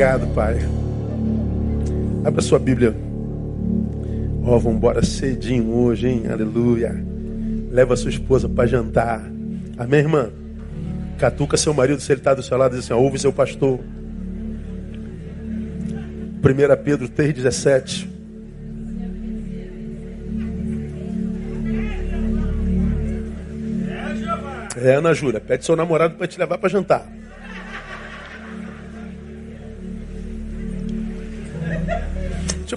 Obrigado, Pai. Abra sua Bíblia. Ó, oh, vamos embora cedinho hoje, hein? Aleluia. Leva sua esposa para jantar. Amém, irmã? Catuca seu marido, se ele está do seu lado, diz assim: ouve seu pastor. 1 Pedro 3,17. É, Ana Júlia, pede seu namorado para te levar para jantar.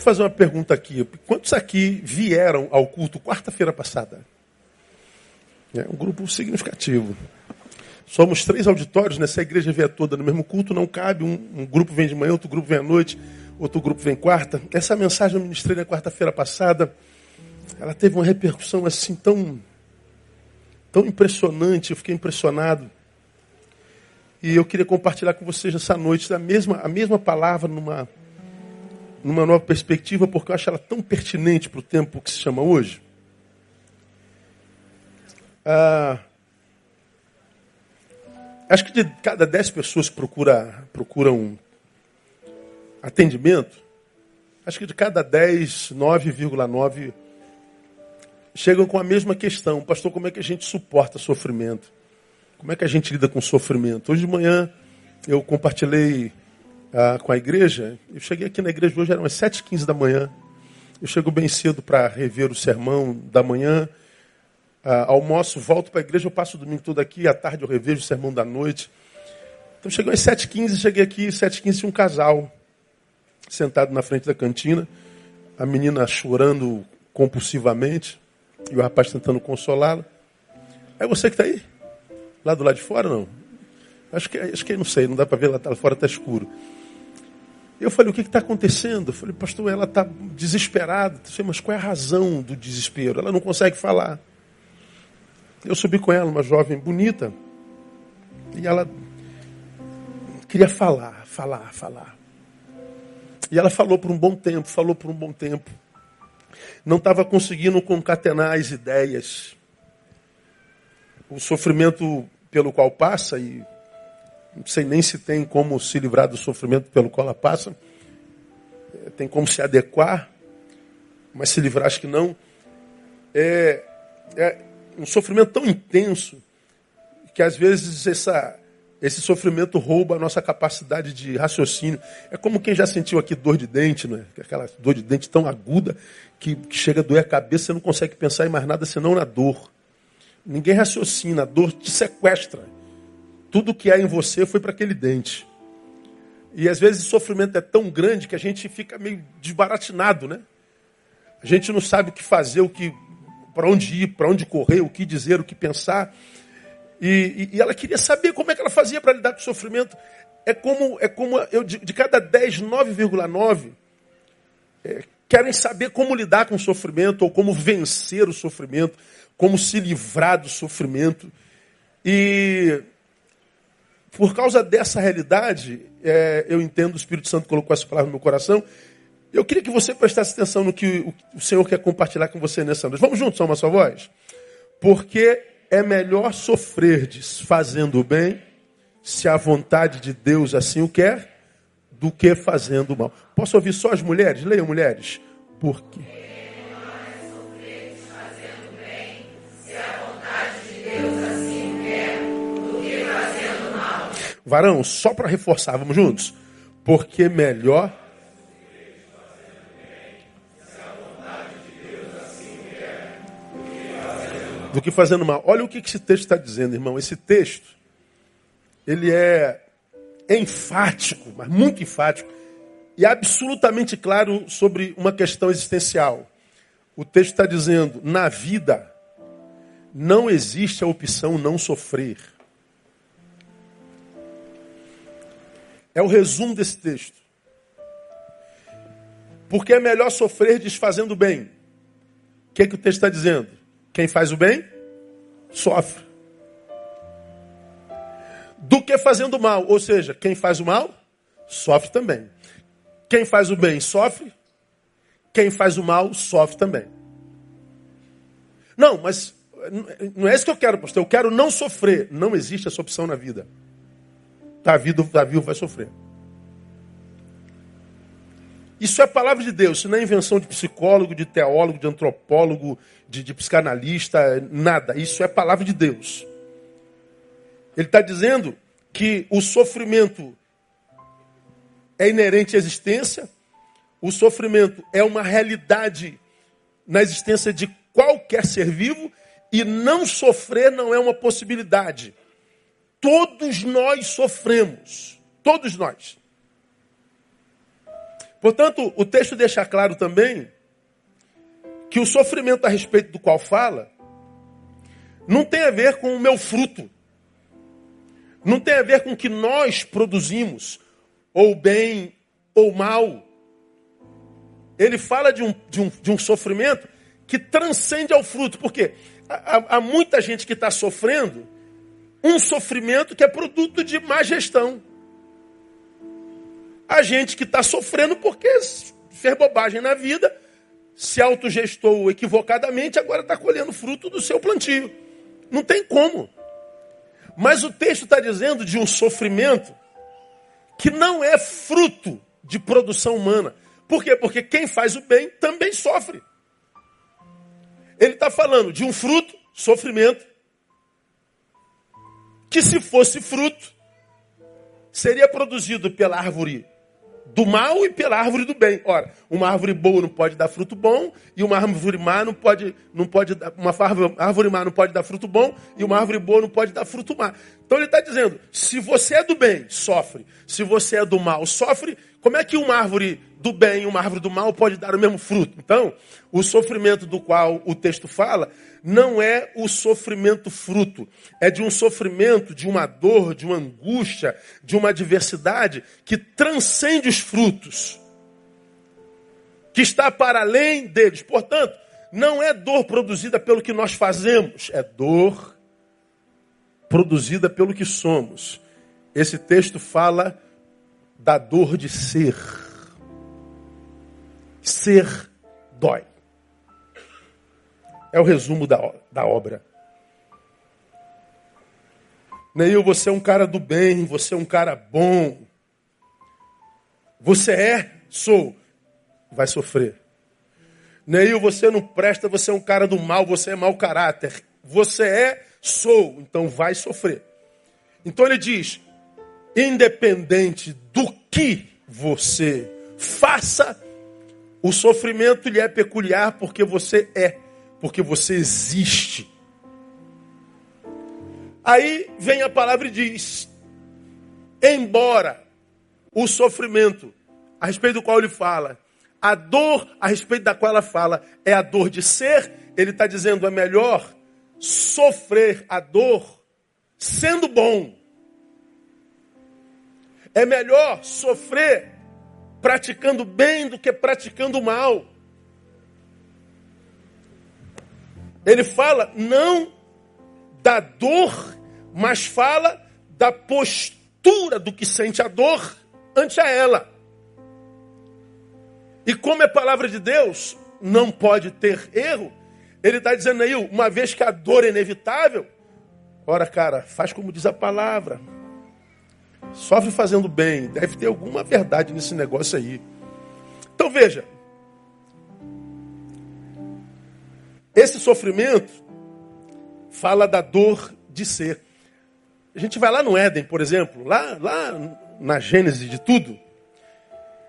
Fazer uma pergunta aqui. Quantos aqui vieram ao culto quarta-feira passada? É um grupo significativo. Somos três auditórios, nessa igreja vem toda no mesmo culto, não cabe. Um, um, grupo vem de manhã, outro grupo vem à noite, outro grupo vem quarta. Essa mensagem eu ministrei na quarta-feira passada. Ela teve uma repercussão assim tão, tão impressionante, eu fiquei impressionado. E eu queria compartilhar com vocês essa noite a mesma, a mesma palavra numa, numa nova perspectiva, porque eu acho ela tão pertinente para o tempo que se chama hoje. Ah, Acho que de cada dez pessoas que procura, procuram atendimento, acho que de cada 10, 9,9 chegam com a mesma questão. Pastor, como é que a gente suporta sofrimento? Como é que a gente lida com sofrimento? Hoje de manhã eu compartilhei ah, com a igreja. Eu cheguei aqui na igreja hoje, eram as 7h15 da manhã. Eu chego bem cedo para rever o sermão da manhã ah, almoço, volto para a igreja, eu passo o domingo todo aqui, à tarde eu revejo o sermão da noite. Então chegou às 7h15, cheguei aqui, 7h15 tinha um casal sentado na frente da cantina, a menina chorando compulsivamente, e o rapaz tentando consolá-la. É você que está aí? Lá do lado de fora, não? Acho que, acho que não sei, não dá para ver, lá, lá fora está escuro. Eu falei, o que está acontecendo? Eu falei, pastor, ela está desesperada. Eu falei, mas qual é a razão do desespero? Ela não consegue falar. Eu subi com ela, uma jovem bonita, e ela queria falar, falar, falar. E ela falou por um bom tempo, falou por um bom tempo. Não estava conseguindo concatenar as ideias. O sofrimento pelo qual passa, e não sei nem se tem como se livrar do sofrimento pelo qual ela passa, é, tem como se adequar, mas se livrar acho que não. É, é, um sofrimento tão intenso que às vezes essa, esse sofrimento rouba a nossa capacidade de raciocínio. É como quem já sentiu aqui dor de dente, não é? Aquela dor de dente tão aguda que, que chega a doer a cabeça, você não consegue pensar em mais nada senão na dor. Ninguém raciocina, a dor te sequestra. Tudo que há em você foi para aquele dente. E às vezes o sofrimento é tão grande que a gente fica meio desbaratinado, né? A gente não sabe o que fazer, o que para onde ir, para onde correr, o que dizer, o que pensar. E, e, e, ela queria saber como é que ela fazia para lidar com o sofrimento. É como, é como eu, de, de cada 10, 9,9 é, querem saber como lidar com o sofrimento, ou como vencer o sofrimento, como se livrar do sofrimento. E por causa dessa realidade, é, eu entendo, o Espírito Santo colocou essa palavra no meu coração, eu queria que você prestasse atenção no que o Senhor quer compartilhar com você nessa noite. Vamos juntos, uma só voz? Porque é melhor sofrer fazendo o bem, se a vontade de Deus assim o quer, do que fazendo o mal. Posso ouvir só as mulheres? Leiam, mulheres. Por Varão, só para reforçar, vamos juntos? Porque melhor do que fazendo mal. Olha o que esse texto está dizendo, irmão. Esse texto, ele é enfático, mas muito enfático, e absolutamente claro sobre uma questão existencial. O texto está dizendo: na vida não existe a opção não sofrer. É o resumo desse texto. Porque é melhor sofrer desfazendo bem. O que, é que o texto está dizendo? Quem faz o bem, sofre. Do que fazendo mal. Ou seja, quem faz o mal, sofre também. Quem faz o bem, sofre. Quem faz o mal, sofre também. Não, mas não é isso que eu quero, pastor. Eu quero não sofrer. Não existe essa opção na vida. Tá vivo, vai sofrer. Isso é palavra de Deus, isso não é invenção de psicólogo, de teólogo, de antropólogo, de, de psicanalista, nada. Isso é palavra de Deus. Ele está dizendo que o sofrimento é inerente à existência, o sofrimento é uma realidade na existência de qualquer ser vivo e não sofrer não é uma possibilidade. Todos nós sofremos. Todos nós. Portanto, o texto deixa claro também que o sofrimento a respeito do qual fala não tem a ver com o meu fruto. Não tem a ver com o que nós produzimos, ou bem ou mal. Ele fala de um, de um, de um sofrimento que transcende ao fruto. Por quê? Há, há muita gente que está sofrendo um sofrimento que é produto de má gestão. A gente que está sofrendo porque fez bobagem na vida, se autogestou equivocadamente, agora está colhendo fruto do seu plantio. Não tem como. Mas o texto está dizendo de um sofrimento que não é fruto de produção humana. Por quê? Porque quem faz o bem também sofre. Ele está falando de um fruto, sofrimento, que se fosse fruto, seria produzido pela árvore do mal e pela árvore do bem. Ora, uma árvore boa não pode dar fruto bom e uma árvore má não pode, não pode dar, uma árvore má não pode dar fruto bom e uma árvore boa não pode dar fruto má. Então ele está dizendo: se você é do bem, sofre. Se você é do mal, sofre. Como é que uma árvore do bem e uma árvore do mal pode dar o mesmo fruto? Então, o sofrimento do qual o texto fala não é o sofrimento fruto, é de um sofrimento, de uma dor, de uma angústia, de uma adversidade que transcende os frutos, que está para além deles. Portanto, não é dor produzida pelo que nós fazemos, é dor produzida pelo que somos. Esse texto fala da dor de ser. Ser dói. É o resumo da, da obra. Neil, você é um cara do bem, você é um cara bom. Você é, sou, vai sofrer. Neil, você não presta, você é um cara do mal, você é mau caráter. Você é, sou, então vai sofrer. Então ele diz: independente do que você faça, o sofrimento lhe é peculiar porque você é porque você existe. Aí vem a palavra e diz: embora o sofrimento a respeito do qual ele fala, a dor a respeito da qual ela fala é a dor de ser, ele está dizendo é melhor sofrer a dor sendo bom. É melhor sofrer praticando bem do que praticando mal. Ele fala não da dor, mas fala da postura do que sente a dor ante a ela. E como é palavra de Deus, não pode ter erro. Ele está dizendo aí, uma vez que a dor é inevitável, ora, cara, faz como diz a palavra. Sofre fazendo bem. Deve ter alguma verdade nesse negócio aí. Então veja, Esse sofrimento fala da dor de ser. A gente vai lá no Éden, por exemplo, lá, lá na Gênesis de tudo.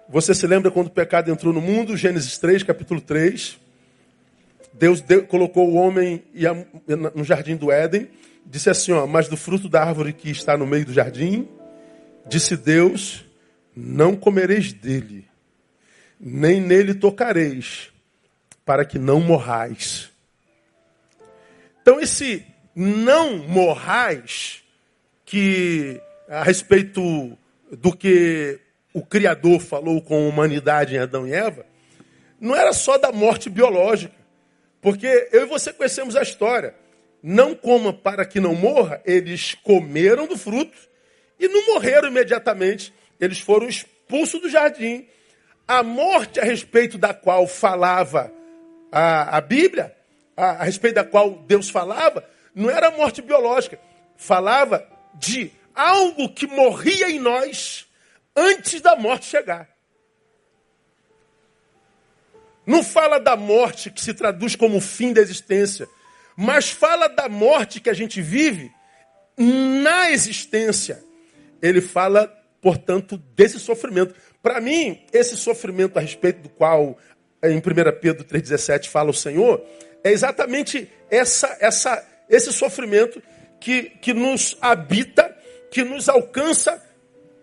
Você se lembra quando o pecado entrou no mundo? Gênesis 3, capítulo 3. Deus deu, colocou o homem no jardim do Éden. Disse assim: ó, Mas do fruto da árvore que está no meio do jardim, disse Deus: Não comereis dele, nem nele tocareis, para que não morrais. Então, esse não morrais, que a respeito do que o Criador falou com a humanidade em Adão e Eva, não era só da morte biológica. Porque eu e você conhecemos a história. Não coma para que não morra, eles comeram do fruto e não morreram imediatamente. Eles foram expulsos do jardim. A morte a respeito da qual falava a, a Bíblia a, a respeito da qual Deus falava, não era morte biológica. Falava de algo que morria em nós antes da morte chegar. Não fala da morte que se traduz como fim da existência, mas fala da morte que a gente vive na existência. Ele fala, portanto, desse sofrimento. Para mim, esse sofrimento a respeito do qual em 1 Pedro 3,17 fala o Senhor, é exatamente essa, essa, esse sofrimento que, que nos habita, que nos alcança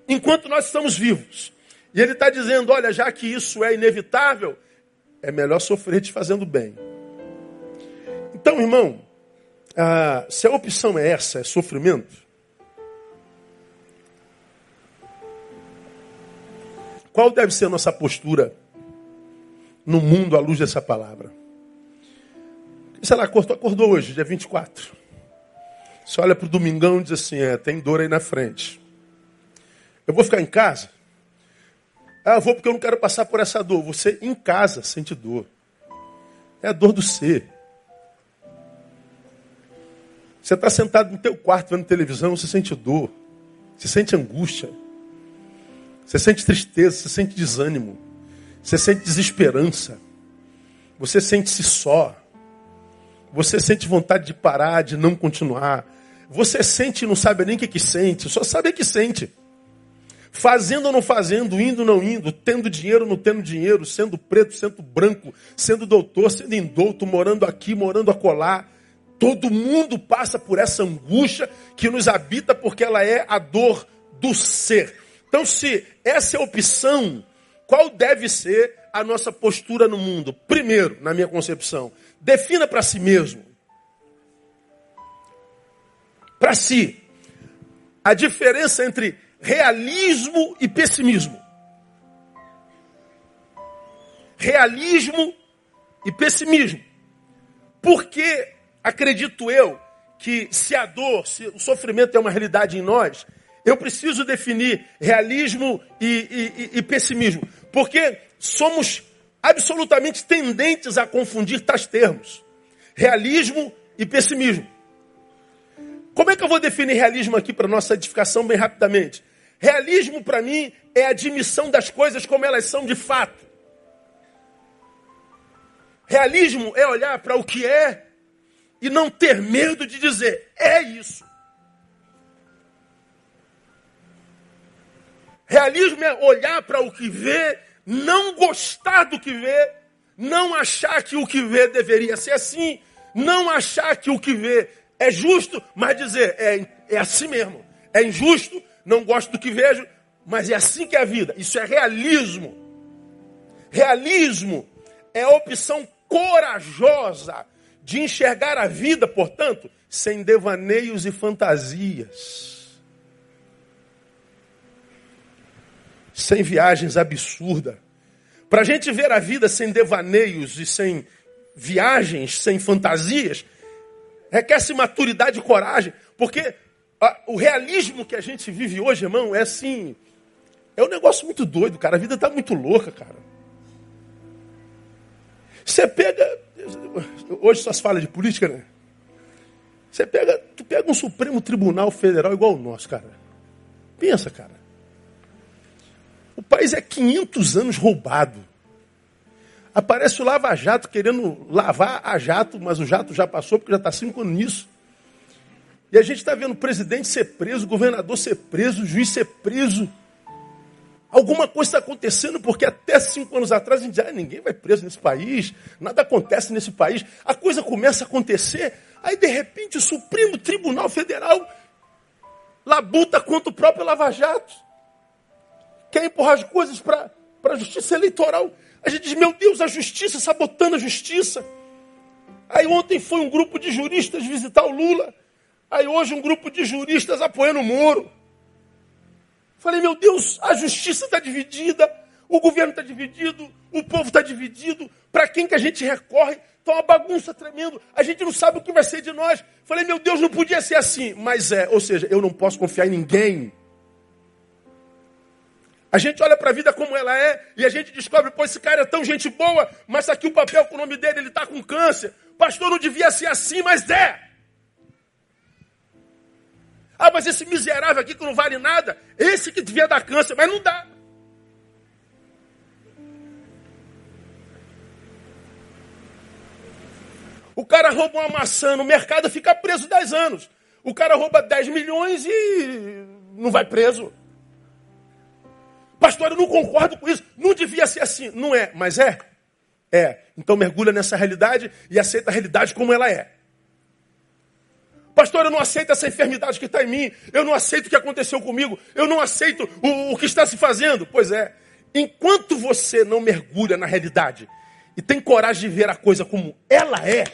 enquanto nós estamos vivos. E ele está dizendo: olha, já que isso é inevitável, é melhor sofrer te fazendo bem. Então, irmão, ah, se a opção é essa, é sofrimento, qual deve ser a nossa postura no mundo à luz dessa palavra? Sei lá, acordou, acordou hoje, dia 24. Você olha para o domingão e diz assim: é, tem dor aí na frente. Eu vou ficar em casa? Ah, eu vou porque eu não quero passar por essa dor. Você em casa sente dor. É a dor do ser. Você está sentado no teu quarto vendo televisão, você sente dor. Você sente angústia. Você sente tristeza, você sente desânimo. Você sente desesperança. Você sente-se só. Você sente vontade de parar, de não continuar. Você sente e não sabe nem o que, que sente, só sabe que sente. Fazendo ou não fazendo, indo ou não indo, tendo dinheiro ou não tendo dinheiro, sendo preto, sendo branco, sendo doutor, sendo indouto, morando aqui, morando acolá. Todo mundo passa por essa angústia que nos habita porque ela é a dor do ser. Então, se essa é a opção, qual deve ser a nossa postura no mundo? Primeiro, na minha concepção, Defina para si mesmo. Para si. A diferença entre realismo e pessimismo. Realismo e pessimismo. Porque acredito eu que se a dor, se o sofrimento é uma realidade em nós, eu preciso definir realismo e, e, e pessimismo. Porque somos absolutamente tendentes a confundir tais termos: realismo e pessimismo. Como é que eu vou definir realismo aqui para nossa edificação bem rapidamente? Realismo para mim é a admissão das coisas como elas são de fato. Realismo é olhar para o que é e não ter medo de dizer, é isso. Realismo é olhar para o que vê não gostar do que vê, não achar que o que vê deveria ser assim, não achar que o que vê é justo, mas dizer, é, é assim mesmo, é injusto, não gosto do que vejo, mas é assim que é a vida. Isso é realismo. Realismo é a opção corajosa de enxergar a vida, portanto, sem devaneios e fantasias. Sem viagens absurdas. Para a gente ver a vida sem devaneios e sem viagens, sem fantasias, requer-se maturidade e coragem, porque a, o realismo que a gente vive hoje, irmão, é assim. É um negócio muito doido, cara. A vida está muito louca, cara. Você pega. Hoje só se fala de política, né? Você pega, tu pega um Supremo Tribunal Federal igual o nosso, cara. Pensa, cara. O país é 500 anos roubado. Aparece o Lava Jato querendo lavar a jato, mas o jato já passou porque já está cinco anos nisso. E a gente está vendo o presidente ser preso, o governador ser preso, o juiz ser preso. Alguma coisa está acontecendo, porque até cinco anos atrás a gente dizia, ninguém vai preso nesse país, nada acontece nesse país. A coisa começa a acontecer, aí de repente o Supremo Tribunal Federal labuta contra o próprio Lava Jato quer empurrar as coisas para a justiça eleitoral. A gente diz, meu Deus, a justiça, sabotando a justiça. Aí ontem foi um grupo de juristas visitar o Lula. Aí hoje um grupo de juristas apoiando o Moro. Falei, meu Deus, a justiça está dividida, o governo está dividido, o povo está dividido. Para quem que a gente recorre? Está uma bagunça tremendo. A gente não sabe o que vai ser de nós. Falei, meu Deus, não podia ser assim. Mas é, ou seja, eu não posso confiar em ninguém. A gente olha para a vida como ela é e a gente descobre, pô, esse cara é tão gente boa, mas aqui o papel com o nome dele, ele está com câncer. Pastor, não devia ser assim, mas é. Ah, mas esse miserável aqui que não vale nada, esse que devia dar câncer, mas não dá. O cara rouba uma maçã no mercado fica preso 10 anos. O cara rouba 10 milhões e não vai preso. Pastor, eu não concordo com isso. Não devia ser assim. Não é, mas é. É. Então mergulha nessa realidade e aceita a realidade como ela é. Pastor, eu não aceito essa enfermidade que está em mim. Eu não aceito o que aconteceu comigo. Eu não aceito o, o que está se fazendo. Pois é. Enquanto você não mergulha na realidade e tem coragem de ver a coisa como ela é,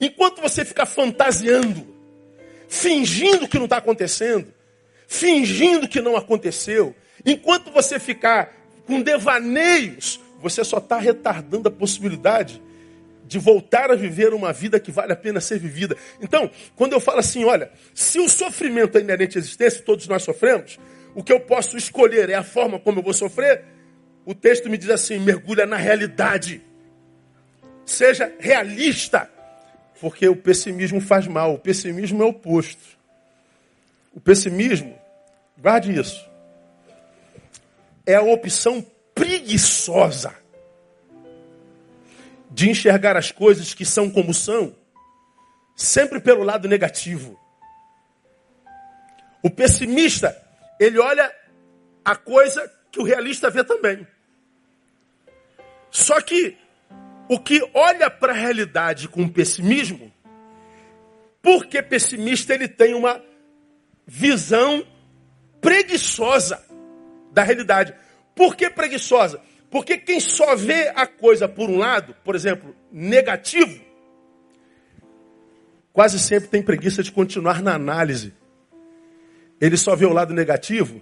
enquanto você fica fantasiando, fingindo que não está acontecendo, fingindo que não aconteceu, enquanto você ficar com devaneios, você só está retardando a possibilidade de voltar a viver uma vida que vale a pena ser vivida. Então, quando eu falo assim, olha, se o sofrimento é inerente à existência, todos nós sofremos, o que eu posso escolher é a forma como eu vou sofrer, o texto me diz assim: mergulha na realidade. Seja realista, porque o pessimismo faz mal. O pessimismo é oposto. O pessimismo, guarde isso, é a opção preguiçosa de enxergar as coisas que são como são, sempre pelo lado negativo. O pessimista, ele olha a coisa que o realista vê também. Só que o que olha para a realidade com pessimismo, porque pessimista ele tem uma visão preguiçosa da realidade. Por que preguiçosa? Porque quem só vê a coisa por um lado, por exemplo, negativo, quase sempre tem preguiça de continuar na análise. Ele só vê o lado negativo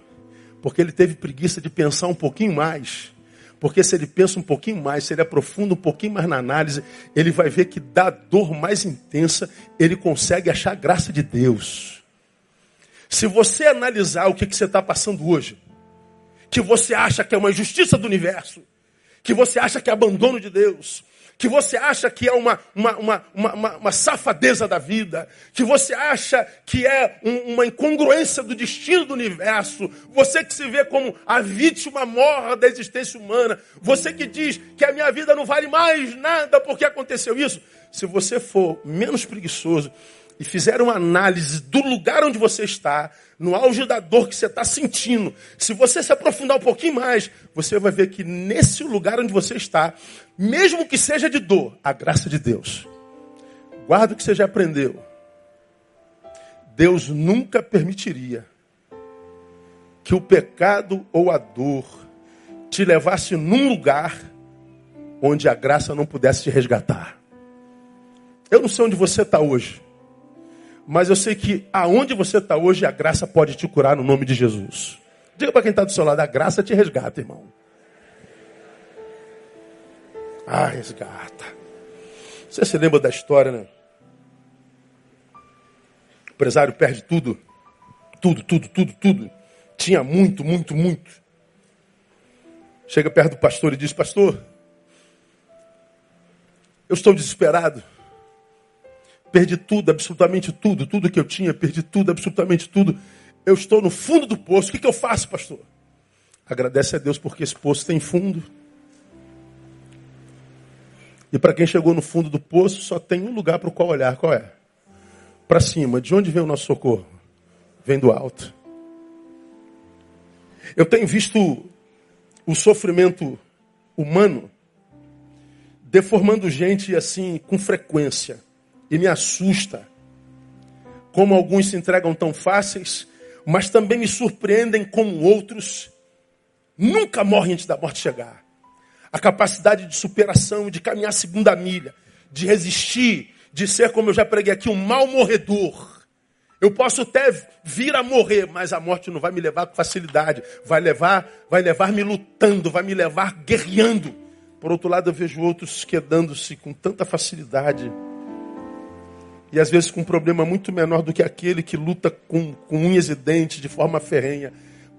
porque ele teve preguiça de pensar um pouquinho mais. Porque se ele pensa um pouquinho mais, se ele aprofunda um pouquinho mais na análise, ele vai ver que da dor mais intensa, ele consegue achar a graça de Deus. Se você analisar o que, que você está passando hoje, que você acha que é uma injustiça do universo, que você acha que é abandono de Deus, que você acha que é uma, uma, uma, uma, uma safadeza da vida, que você acha que é um, uma incongruência do destino do universo, você que se vê como a vítima morra da existência humana, você que diz que a minha vida não vale mais nada porque aconteceu isso, se você for menos preguiçoso, e fizer uma análise do lugar onde você está, no auge da dor que você está sentindo, se você se aprofundar um pouquinho mais, você vai ver que nesse lugar onde você está, mesmo que seja de dor, a graça de Deus. Guarda o que você já aprendeu. Deus nunca permitiria que o pecado ou a dor te levasse num lugar onde a graça não pudesse te resgatar. Eu não sei onde você está hoje. Mas eu sei que aonde você está hoje, a graça pode te curar no nome de Jesus. Diga para quem está do seu lado, a graça te resgata, irmão. Ah, resgata. Você se lembra da história, né? O empresário perde tudo. Tudo, tudo, tudo, tudo. Tinha muito, muito, muito. Chega perto do pastor e diz: Pastor, eu estou desesperado. Perdi tudo, absolutamente tudo, tudo que eu tinha, perdi tudo, absolutamente tudo. Eu estou no fundo do poço. O que, que eu faço, pastor? Agradece a Deus porque esse poço tem fundo. E para quem chegou no fundo do poço, só tem um lugar para o qual olhar. Qual é? Para cima. De onde vem o nosso socorro? Vem do alto. Eu tenho visto o sofrimento humano deformando gente assim com frequência e me assusta. Como alguns se entregam tão fáceis, mas também me surpreendem como outros nunca morrem antes da morte chegar. A capacidade de superação, de caminhar segunda milha, de resistir, de ser, como eu já preguei aqui, um mal morredor. Eu posso até vir a morrer, mas a morte não vai me levar com facilidade. Vai levar, vai levar me lutando, vai me levar guerreando. Por outro lado, eu vejo outros quedando-se com tanta facilidade e às vezes com um problema muito menor do que aquele que luta com, com unhas e dentes de forma ferrenha.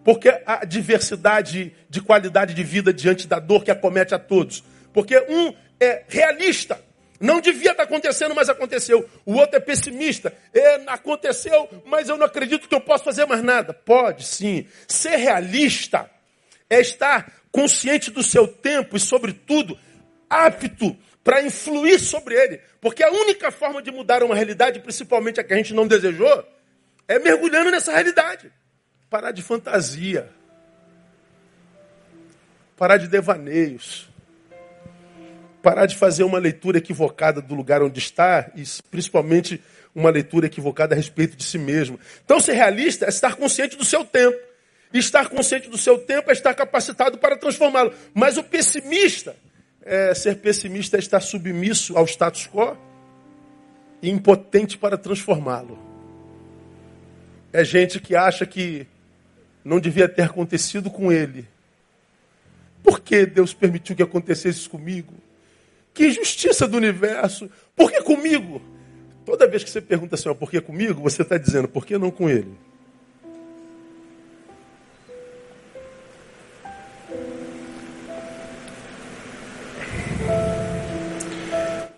Porque a diversidade de qualidade de vida diante da dor que acomete a todos. Porque um é realista, não devia estar acontecendo, mas aconteceu. O outro é pessimista. É, aconteceu, mas eu não acredito que eu possa fazer mais nada. Pode sim. Ser realista é estar consciente do seu tempo e, sobretudo, apto para influir sobre ele. Porque a única forma de mudar uma realidade, principalmente a que a gente não desejou, é mergulhando nessa realidade. Parar de fantasia. Parar de devaneios. Parar de fazer uma leitura equivocada do lugar onde está e principalmente uma leitura equivocada a respeito de si mesmo. Então, ser realista é estar consciente do seu tempo. E estar consciente do seu tempo é estar capacitado para transformá-lo. Mas o pessimista, é, ser pessimista é estar submisso ao status quo e impotente para transformá-lo. É gente que acha que não devia ter acontecido com ele. Por que Deus permitiu que acontecesse comigo? Que injustiça do universo. Por que comigo? Toda vez que você pergunta assim, ó, por que comigo? Você está dizendo, por que não com ele?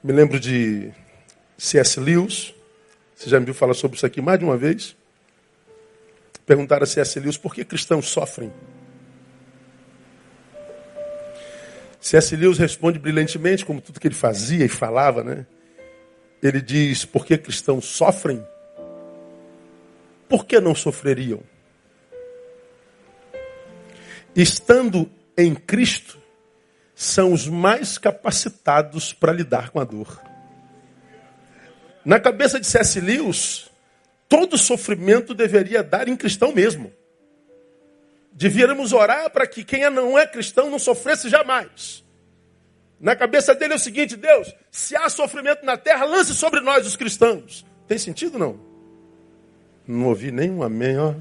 Me lembro de C.S. Lewis. Você já me viu falar sobre isso aqui mais de uma vez? Perguntaram a C.S. Lewis por que cristãos sofrem. C.S. Lewis responde brilhantemente, como tudo que ele fazia e falava, né? Ele diz: por que cristãos sofrem? Por que não sofreriam? Estando em Cristo, são os mais capacitados para lidar com a dor. Na cabeça de C.S. Lewis, todo sofrimento deveria dar em cristão mesmo. Devíamos orar para que quem não é cristão não sofresse jamais. Na cabeça dele é o seguinte: Deus, se há sofrimento na terra, lance sobre nós, os cristãos. Tem sentido não? Não ouvi nenhum amém, ó.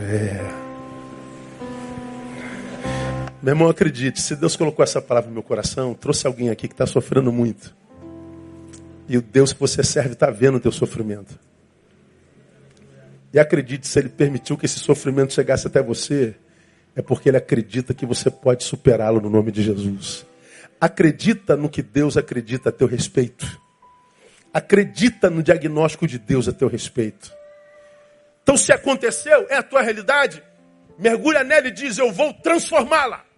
É. Meu irmão, acredite, se Deus colocou essa palavra no meu coração, trouxe alguém aqui que está sofrendo muito. E o Deus que você serve está vendo o teu sofrimento. E acredite, se Ele permitiu que esse sofrimento chegasse até você, é porque Ele acredita que você pode superá-lo no nome de Jesus. Acredita no que Deus acredita a teu respeito. Acredita no diagnóstico de Deus a teu respeito. Então, se aconteceu, é a tua realidade, mergulha nela e diz: Eu vou transformá-la.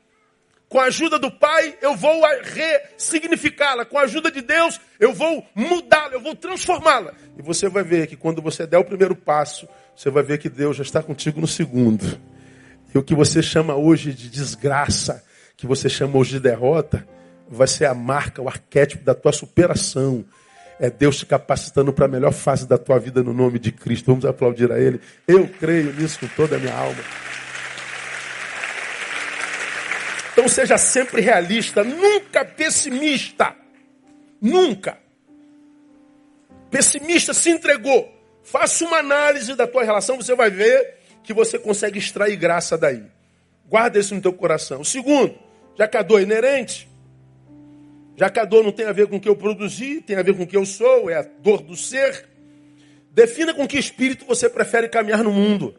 Com a ajuda do Pai, eu vou ressignificá-la. Com a ajuda de Deus, eu vou mudá-la, eu vou transformá-la. E você vai ver que quando você der o primeiro passo, você vai ver que Deus já está contigo no segundo. E o que você chama hoje de desgraça, que você chama hoje de derrota, vai ser a marca, o arquétipo da tua superação. É Deus te capacitando para a melhor fase da tua vida no nome de Cristo. Vamos aplaudir a Ele. Eu creio nisso com toda a minha alma. Então seja sempre realista, nunca pessimista. Nunca. Pessimista se entregou. Faça uma análise da tua relação, você vai ver que você consegue extrair graça daí. Guarda isso no teu coração. O segundo, já que a dor é inerente, já que a dor não tem a ver com o que eu produzi, tem a ver com o que eu sou, é a dor do ser. Defina com que espírito você prefere caminhar no mundo.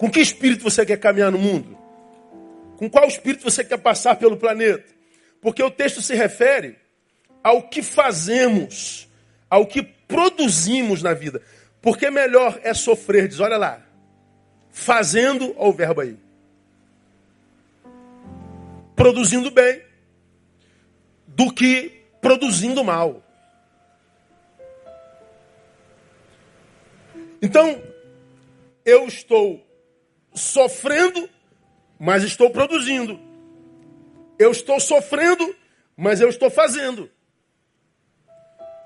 Com que espírito você quer caminhar no mundo? Com qual espírito você quer passar pelo planeta? Porque o texto se refere ao que fazemos, ao que produzimos na vida. Porque melhor é sofrer, diz, olha lá, fazendo, olha o verbo aí, produzindo bem, do que produzindo mal. Então, eu estou sofrendo, mas estou produzindo. Eu estou sofrendo, mas eu estou fazendo.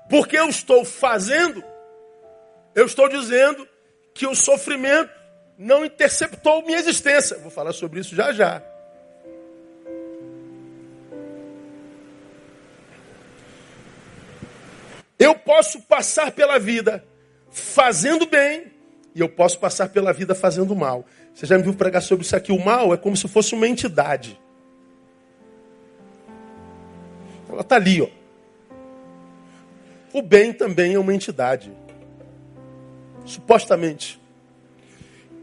Porque eu estou fazendo, eu estou dizendo que o sofrimento não interceptou minha existência. Vou falar sobre isso já já. Eu posso passar pela vida fazendo bem e eu posso passar pela vida fazendo mal. Você já me viu pregar sobre isso aqui? O mal é como se fosse uma entidade. Ela está ali, ó. O bem também é uma entidade. Supostamente.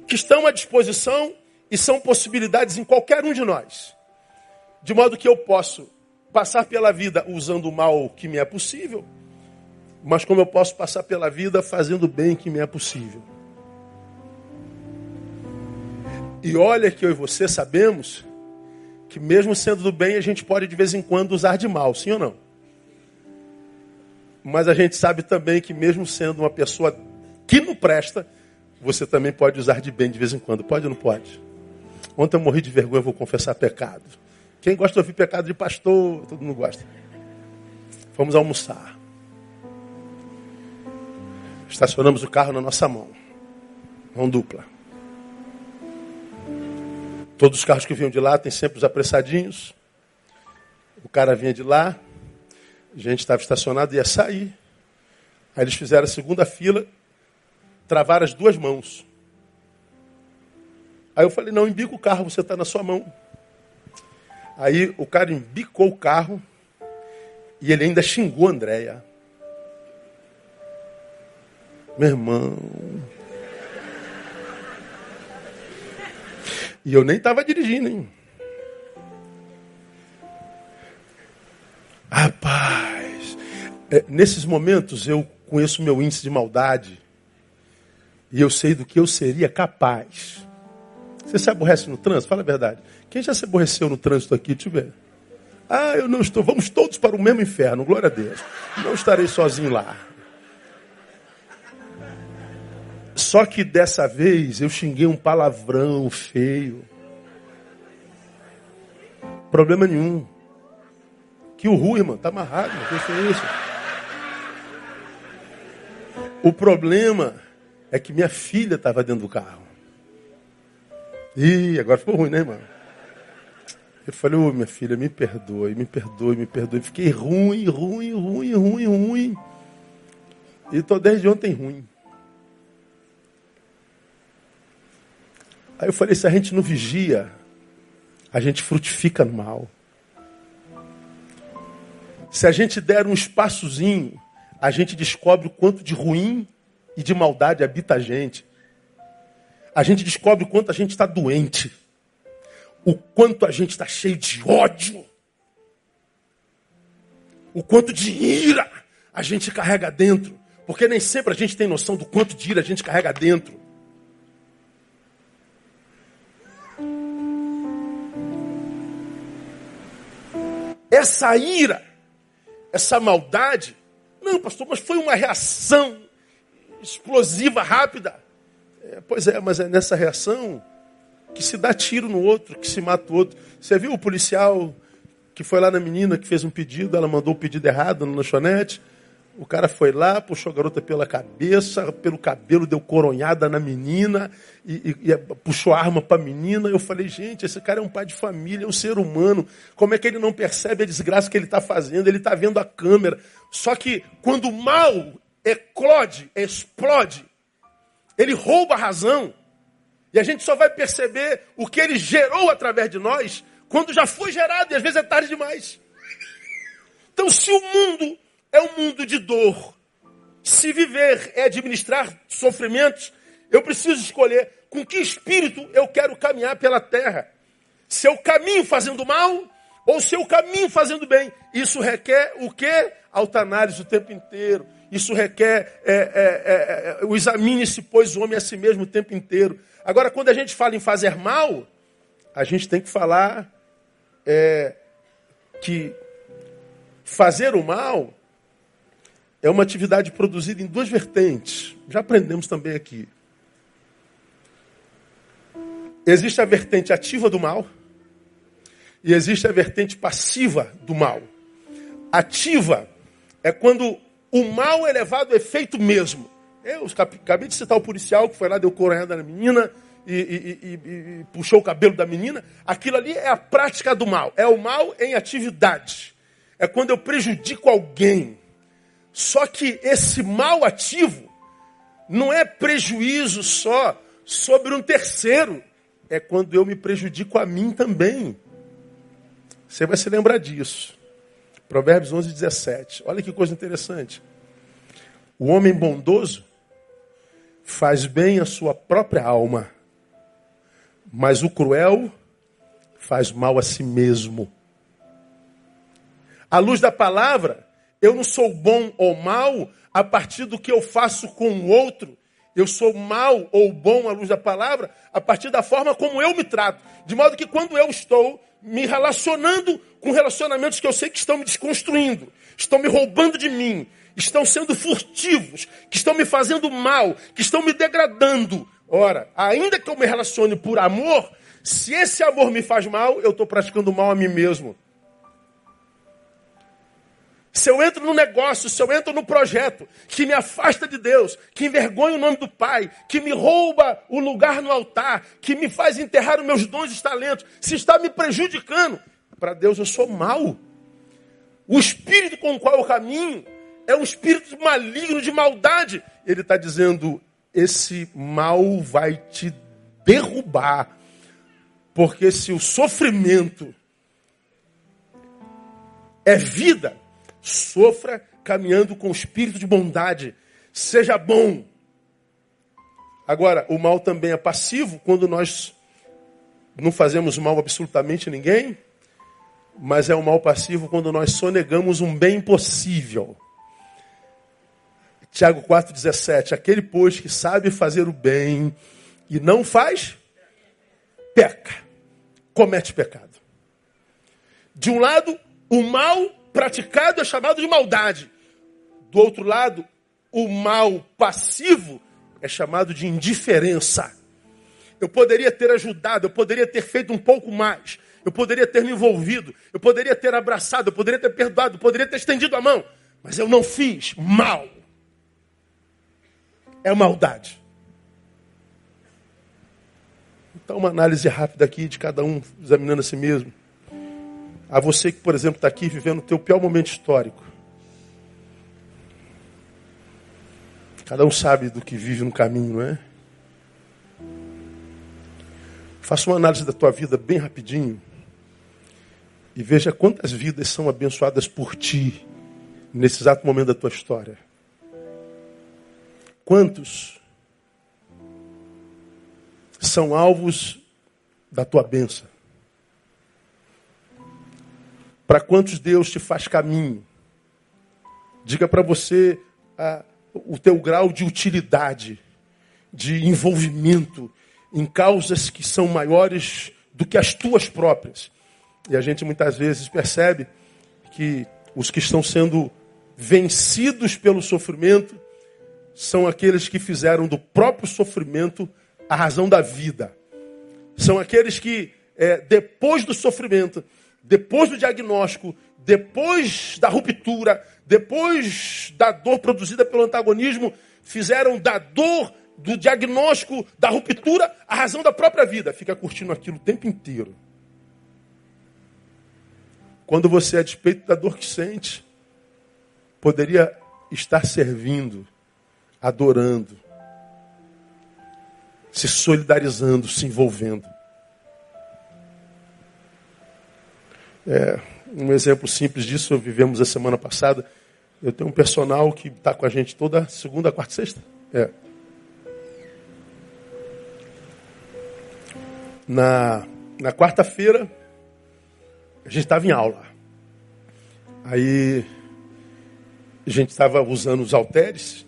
Que estão à disposição e são possibilidades em qualquer um de nós. De modo que eu posso passar pela vida usando o mal que me é possível, mas como eu posso passar pela vida fazendo o bem que me é possível. E olha que eu e você sabemos que mesmo sendo do bem, a gente pode de vez em quando usar de mal, sim ou não? Mas a gente sabe também que mesmo sendo uma pessoa que não presta, você também pode usar de bem de vez em quando. Pode ou não pode? Ontem eu morri de vergonha, vou confessar pecado. Quem gosta de ouvir pecado de pastor, todo mundo gosta. Fomos almoçar. Estacionamos o carro na nossa mão. Mão dupla. Todos os carros que vinham de lá tem sempre os apressadinhos. O cara vinha de lá, a gente estava estacionado e ia sair. Aí eles fizeram a segunda fila, travaram as duas mãos. Aí eu falei, não, embica o carro, você está na sua mão. Aí o cara embicou o carro e ele ainda xingou a Andréia. Meu irmão, E eu nem estava dirigindo, hein? Rapaz, é, nesses momentos eu conheço meu índice de maldade e eu sei do que eu seria capaz. Você se aborrece no trânsito? Fala a verdade. Quem já se aborreceu no trânsito aqui? Deixa eu ver. Ah, eu não estou. Vamos todos para o mesmo inferno, glória a Deus. Não estarei sozinho lá. Só que dessa vez eu xinguei um palavrão feio. Problema nenhum. Que o ruim, irmão, tá amarrado, é isso? O problema é que minha filha estava dentro do carro. Ih, agora ficou ruim, né, irmão? Eu falei, ô oh, minha filha, me perdoe, me perdoe, me perdoe. Fiquei ruim, ruim, ruim, ruim, ruim. E estou desde ontem ruim. Aí eu falei, se a gente não vigia, a gente frutifica no mal. Se a gente der um espaçozinho, a gente descobre o quanto de ruim e de maldade habita a gente. A gente descobre o quanto a gente está doente. O quanto a gente está cheio de ódio. O quanto de ira a gente carrega dentro. Porque nem sempre a gente tem noção do quanto de ira a gente carrega dentro. Essa ira, essa maldade. Não, pastor, mas foi uma reação explosiva, rápida. É, pois é, mas é nessa reação que se dá tiro no outro, que se mata o outro. Você viu o policial que foi lá na menina que fez um pedido, ela mandou o pedido errado na lanchonete? O cara foi lá, puxou a garota pela cabeça, pelo cabelo, deu coronhada na menina e, e, e puxou a arma para a menina. Eu falei, gente, esse cara é um pai de família, é um ser humano. Como é que ele não percebe a desgraça que ele está fazendo? Ele está vendo a câmera. Só que quando o mal eclode, explode, ele rouba a razão. E a gente só vai perceber o que ele gerou através de nós quando já foi gerado, e às vezes é tarde demais. Então, se o mundo é um mundo de dor. Se viver é administrar sofrimentos, eu preciso escolher com que espírito eu quero caminhar pela terra. Se eu caminho fazendo mal ou se eu caminho fazendo bem. Isso requer o quê? Altanálise o tempo inteiro. Isso requer é, é, é, é, o examine-se, pois, o homem a si mesmo o tempo inteiro. Agora, quando a gente fala em fazer mal, a gente tem que falar é, que fazer o mal é uma atividade produzida em duas vertentes. Já aprendemos também aqui. Existe a vertente ativa do mal e existe a vertente passiva do mal. Ativa é quando o mal é levado a efeito mesmo. Eu acabei de citar o policial que foi lá, deu coronhada na menina e, e, e, e, puxou o cabelo da menina. Aquilo ali é a prática do mal. É o mal em atividade. É quando eu prejudico alguém. Só que esse mal ativo não é prejuízo só sobre um terceiro, é quando eu me prejudico a mim também. Você vai se lembrar disso. Provérbios 11, 17. Olha que coisa interessante. O homem bondoso faz bem a sua própria alma, mas o cruel faz mal a si mesmo. À luz da palavra, eu não sou bom ou mal a partir do que eu faço com o outro Eu sou mal ou bom à luz da palavra a partir da forma como eu me trato. De modo que quando eu estou me relacionando com relacionamentos que eu sei que estão me desconstruindo, estão me roubando de mim, estão sendo furtivos, que estão me fazendo mal, que estão me degradando. Ora, ainda que eu me relacione por amor, se esse amor me faz mal, eu estou praticando mal a mim mesmo. Se eu entro no negócio, se eu entro no projeto que me afasta de Deus, que envergonha o nome do Pai, que me rouba o lugar no altar, que me faz enterrar os meus dons e talentos, se está me prejudicando, para Deus eu sou mal. O espírito com o qual eu caminho é um espírito maligno de maldade. Ele está dizendo: esse mal vai te derrubar. Porque se o sofrimento é vida, Sofra caminhando com o espírito de bondade. Seja bom. Agora, o mal também é passivo quando nós não fazemos mal absolutamente a ninguém, mas é um mal passivo quando nós sonegamos um bem possível. Tiago 4,17: Aquele, pois, que sabe fazer o bem e não faz, peca, comete pecado. De um lado, o mal praticado é chamado de maldade. Do outro lado, o mal passivo é chamado de indiferença. Eu poderia ter ajudado, eu poderia ter feito um pouco mais, eu poderia ter me envolvido, eu poderia ter abraçado, eu poderia ter perdoado, eu poderia ter estendido a mão, mas eu não fiz mal. É maldade. Então, uma análise rápida aqui de cada um examinando a si mesmo. A você que, por exemplo, está aqui vivendo o teu pior momento histórico. Cada um sabe do que vive no caminho, não é? Faça uma análise da tua vida bem rapidinho e veja quantas vidas são abençoadas por ti nesse exato momento da tua história. Quantos são alvos da tua bênção? Para quantos Deus te faz caminho? Diga para você ah, o teu grau de utilidade, de envolvimento em causas que são maiores do que as tuas próprias. E a gente muitas vezes percebe que os que estão sendo vencidos pelo sofrimento são aqueles que fizeram do próprio sofrimento a razão da vida. São aqueles que, é, depois do sofrimento, depois do diagnóstico, depois da ruptura, depois da dor produzida pelo antagonismo, fizeram da dor, do diagnóstico, da ruptura, a razão da própria vida. Fica curtindo aquilo o tempo inteiro. Quando você, a despeito da dor que sente, poderia estar servindo, adorando, se solidarizando, se envolvendo. É, um exemplo simples disso, vivemos a semana passada. Eu tenho um personal que está com a gente toda segunda, quarta e sexta. É. Na, na quarta-feira, a gente estava em aula. Aí a gente estava usando os halteres.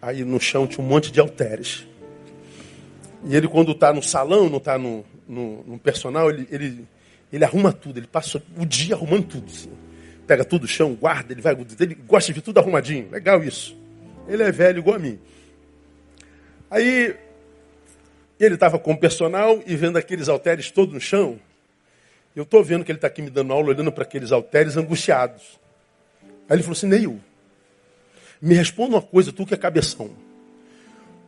Aí no chão tinha um monte de halteres. E ele, quando está no salão, não está no, no, no personal, ele, ele ele arruma tudo, ele passa o dia arrumando tudo. Assim. Pega tudo do chão, guarda, ele vai. Ele gosta de tudo arrumadinho. Legal isso. Ele é velho igual a mim. Aí ele estava com o personal e vendo aqueles halteres todos no chão. Eu estou vendo que ele está aqui me dando aula, olhando para aqueles halteres angustiados. Aí ele falou assim, Neil, me responda uma coisa, tu que é cabeção.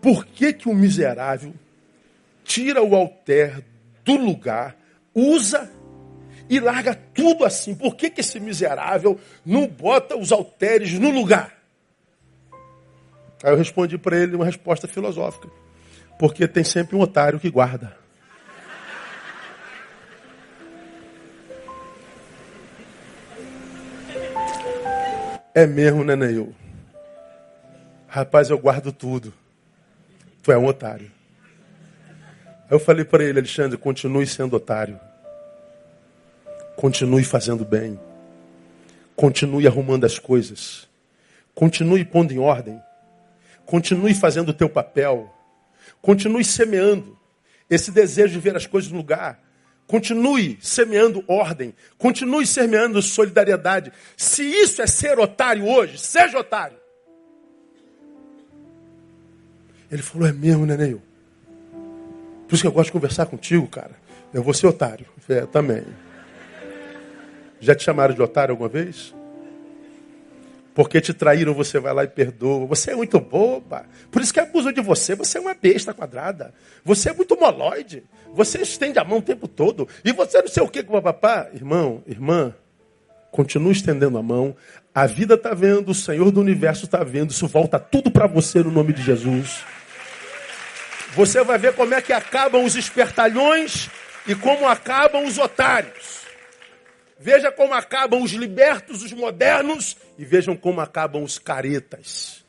Por que que o miserável tira o alter do lugar, usa e larga tudo assim. Por que, que esse miserável não bota os halteres no lugar? Aí eu respondi para ele uma resposta filosófica. Porque tem sempre um otário que guarda. É mesmo, né, Neil? Rapaz, eu guardo tudo. Tu é um otário. Aí eu falei para ele, Alexandre, continue sendo otário. Continue fazendo bem. Continue arrumando as coisas. Continue pondo em ordem. Continue fazendo o teu papel. Continue semeando esse desejo de ver as coisas no lugar. Continue semeando ordem. Continue semeando solidariedade. Se isso é ser otário hoje, seja otário. Ele falou, é mesmo, né, Neil? Por isso que eu gosto de conversar contigo, cara. Eu vou ser otário. É, também. Já te chamaram de otário alguma vez? Porque te traíram, você vai lá e perdoa. Você é muito boba. Por isso que abusam de você. Você é uma besta quadrada. Você é muito moloide. Você estende a mão o tempo todo. E você não sei o que com o papá. Irmão, irmã, continue estendendo a mão. A vida está vendo, o Senhor do universo está vendo. Isso volta tudo para você no nome de Jesus. Você vai ver como é que acabam os espertalhões e como acabam os otários. Veja como acabam os libertos, os modernos, e vejam como acabam os caretas.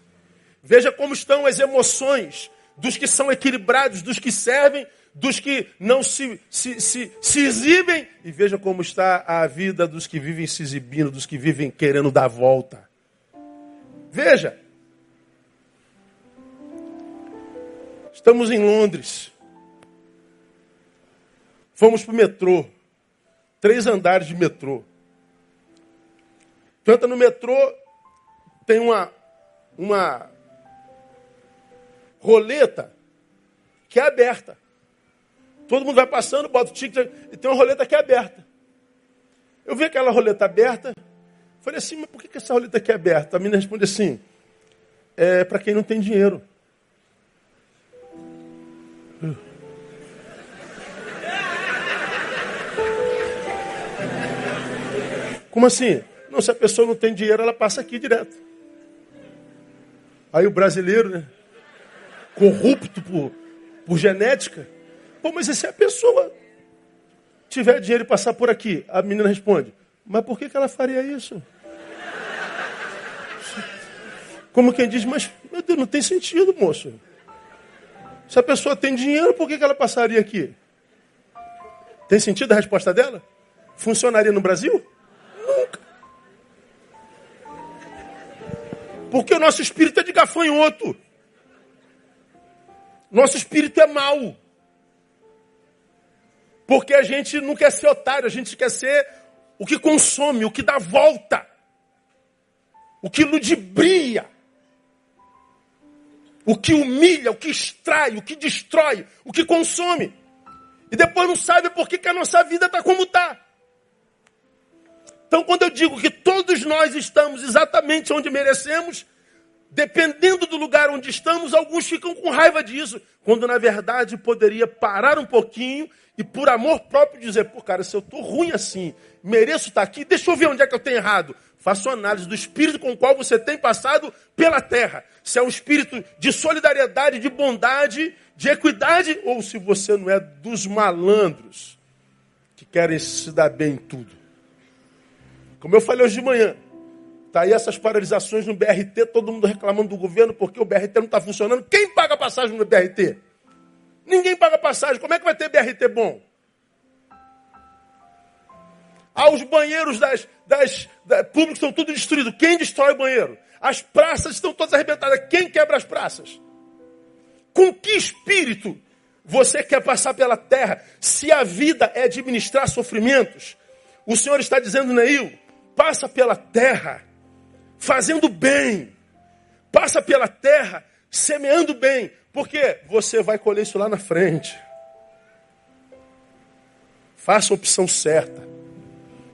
Veja como estão as emoções dos que são equilibrados, dos que servem, dos que não se, se, se, se exibem, e veja como está a vida dos que vivem se exibindo, dos que vivem querendo dar volta. Veja. Estamos em Londres. Fomos para o metrô três andares de metrô. Tu entra no metrô, tem uma, uma roleta que é aberta. Todo mundo vai passando, bota o ticket e tem uma roleta que é aberta. Eu vi aquela roleta aberta, falei assim, mas por que essa roleta aqui é aberta? A menina responde assim, é para quem não tem dinheiro. Como assim? Não, se a pessoa não tem dinheiro, ela passa aqui direto. Aí o brasileiro, né? Corrupto por, por genética. Pô, mas e se a pessoa tiver dinheiro e passar por aqui? A menina responde, mas por que, que ela faria isso? Como quem diz, mas meu Deus, não tem sentido, moço. Se a pessoa tem dinheiro, por que, que ela passaria aqui? Tem sentido a resposta dela? Funcionaria no Brasil? Porque o nosso espírito é de gafanhoto. Nosso espírito é mau. Porque a gente não quer ser otário, a gente quer ser o que consome, o que dá volta, o que ludibria, o que humilha, o que extrai, o que destrói, o que consome. E depois não sabe por que, que a nossa vida está como está. Então, quando eu digo que todos nós estamos exatamente onde merecemos, dependendo do lugar onde estamos, alguns ficam com raiva disso, quando na verdade poderia parar um pouquinho e por amor próprio dizer, pô, cara, se eu estou ruim assim, mereço estar aqui, deixa eu ver onde é que eu tenho errado. Faça uma análise do espírito com o qual você tem passado pela terra. Se é um espírito de solidariedade, de bondade, de equidade, ou se você não é dos malandros que querem se dar bem em tudo. Como eu falei hoje de manhã, tá aí essas paralisações no BRT, todo mundo reclamando do governo porque o BRT não está funcionando. Quem paga passagem no BRT? Ninguém paga passagem. Como é que vai ter BRT bom? Ah, os banheiros das, das, das públicos estão tudo destruídos. Quem destrói o banheiro? As praças estão todas arrebentadas. Quem quebra as praças? Com que espírito você quer passar pela terra se a vida é administrar sofrimentos? O Senhor está dizendo, Neil, passa pela terra fazendo bem. Passa pela terra semeando bem, porque você vai colher isso lá na frente. Faça a opção certa.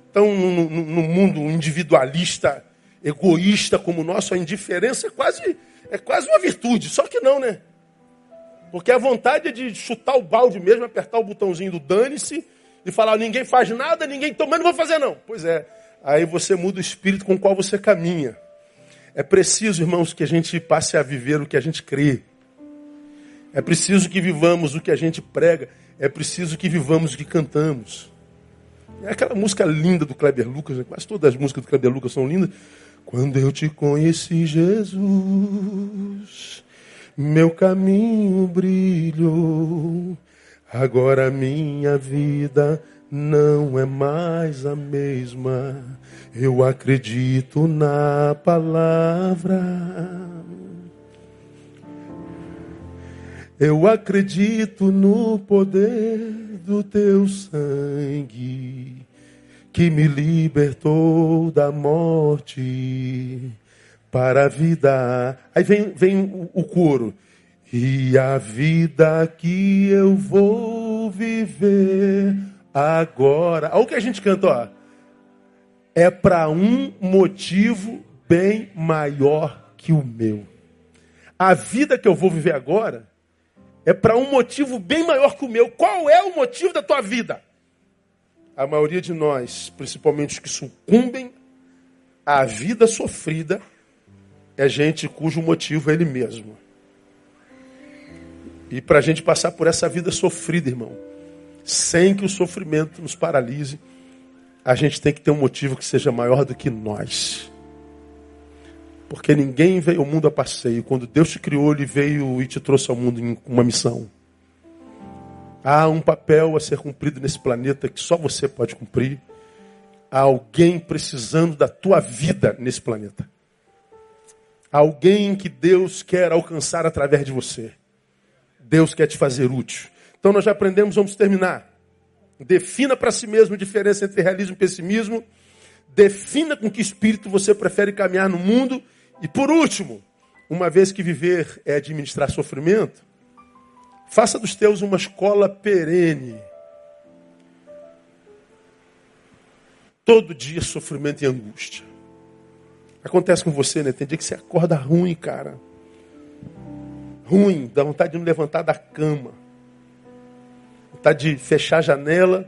Então, no, no, no mundo individualista, egoísta como o nosso, a indiferença é quase, é quase uma virtude. Só que não, né? Porque a vontade é de chutar o balde mesmo, apertar o botãozinho do dane-se e falar, ninguém faz nada, ninguém toma, não vou fazer não. Pois é, aí você muda o espírito com o qual você caminha. É preciso, irmãos, que a gente passe a viver o que a gente crê. É preciso que vivamos o que a gente prega. É preciso que vivamos o que cantamos. É aquela música linda do Kleber Lucas, né? quase todas as músicas do Kleber Lucas são lindas. Quando eu te conheci, Jesus, meu caminho brilhou Agora minha vida não é mais a mesma. Eu acredito na palavra. Eu acredito no poder do teu sangue que me libertou da morte para a vida. Aí vem, vem o, o coro. E a vida que eu vou viver agora. Olha o que a gente canta, ó. É para um motivo bem maior que o meu. A vida que eu vou viver agora é para um motivo bem maior que o meu. Qual é o motivo da tua vida? A maioria de nós, principalmente os que sucumbem à vida sofrida, é gente cujo motivo é ele mesmo. E para a gente passar por essa vida sofrida, irmão, sem que o sofrimento nos paralise, a gente tem que ter um motivo que seja maior do que nós. Porque ninguém veio ao mundo a passeio. Quando Deus te criou, Ele veio e te trouxe ao mundo em uma missão. Há um papel a ser cumprido nesse planeta que só você pode cumprir. Há alguém precisando da tua vida nesse planeta. Há alguém que Deus quer alcançar através de você. Deus quer te fazer útil. Então nós já aprendemos, vamos terminar. Defina para si mesmo a diferença entre realismo e pessimismo. Defina com que espírito você prefere caminhar no mundo e por último, uma vez que viver é administrar sofrimento, faça dos teus uma escola perene. Todo dia sofrimento e angústia. Acontece com você, né? Tem dia que você acorda ruim, cara. Ruim, dá vontade de não levantar da cama. Vontade de fechar a janela,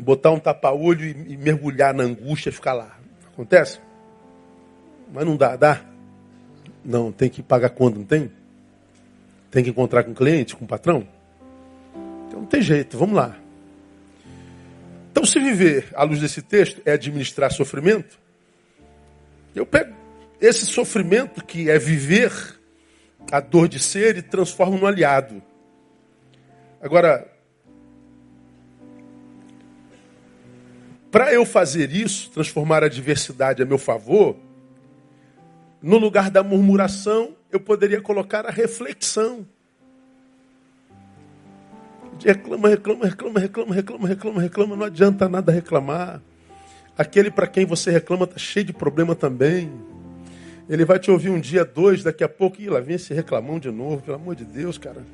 botar um tapa-olho e, e mergulhar na angústia e ficar lá. Acontece? Mas não dá, dá? Não, tem que pagar quando, não tem? Tem que encontrar com o cliente, com o patrão? Então não tem jeito, vamos lá. Então, se viver à luz desse texto é administrar sofrimento, eu pego esse sofrimento que é viver a dor de ser e transformo no aliado. Agora, Para eu fazer isso, transformar a diversidade a meu favor, no lugar da murmuração, eu poderia colocar a reflexão. Reclama, reclama, reclama, reclama, reclama, reclama, reclama, não adianta nada reclamar. Aquele para quem você reclama está cheio de problema também. Ele vai te ouvir um dia, dois, daqui a pouco, e lá vem esse reclamão de novo, pelo amor de Deus, cara.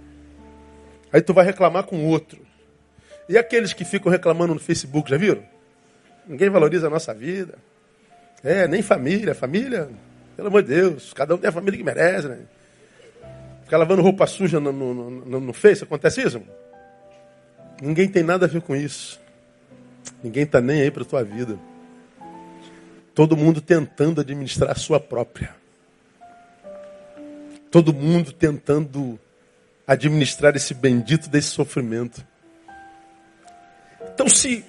Aí tu vai reclamar com outro. E aqueles que ficam reclamando no Facebook, já viram? Ninguém valoriza a nossa vida. É, nem família. Família, pelo amor de Deus, cada um tem a família que merece, né? Ficar lavando roupa suja no, no, no, no Face, acontece isso? Ninguém tem nada a ver com isso. Ninguém está nem aí para a tua vida. Todo mundo tentando administrar a sua própria. Todo mundo tentando administrar esse bendito desse sofrimento. Então, se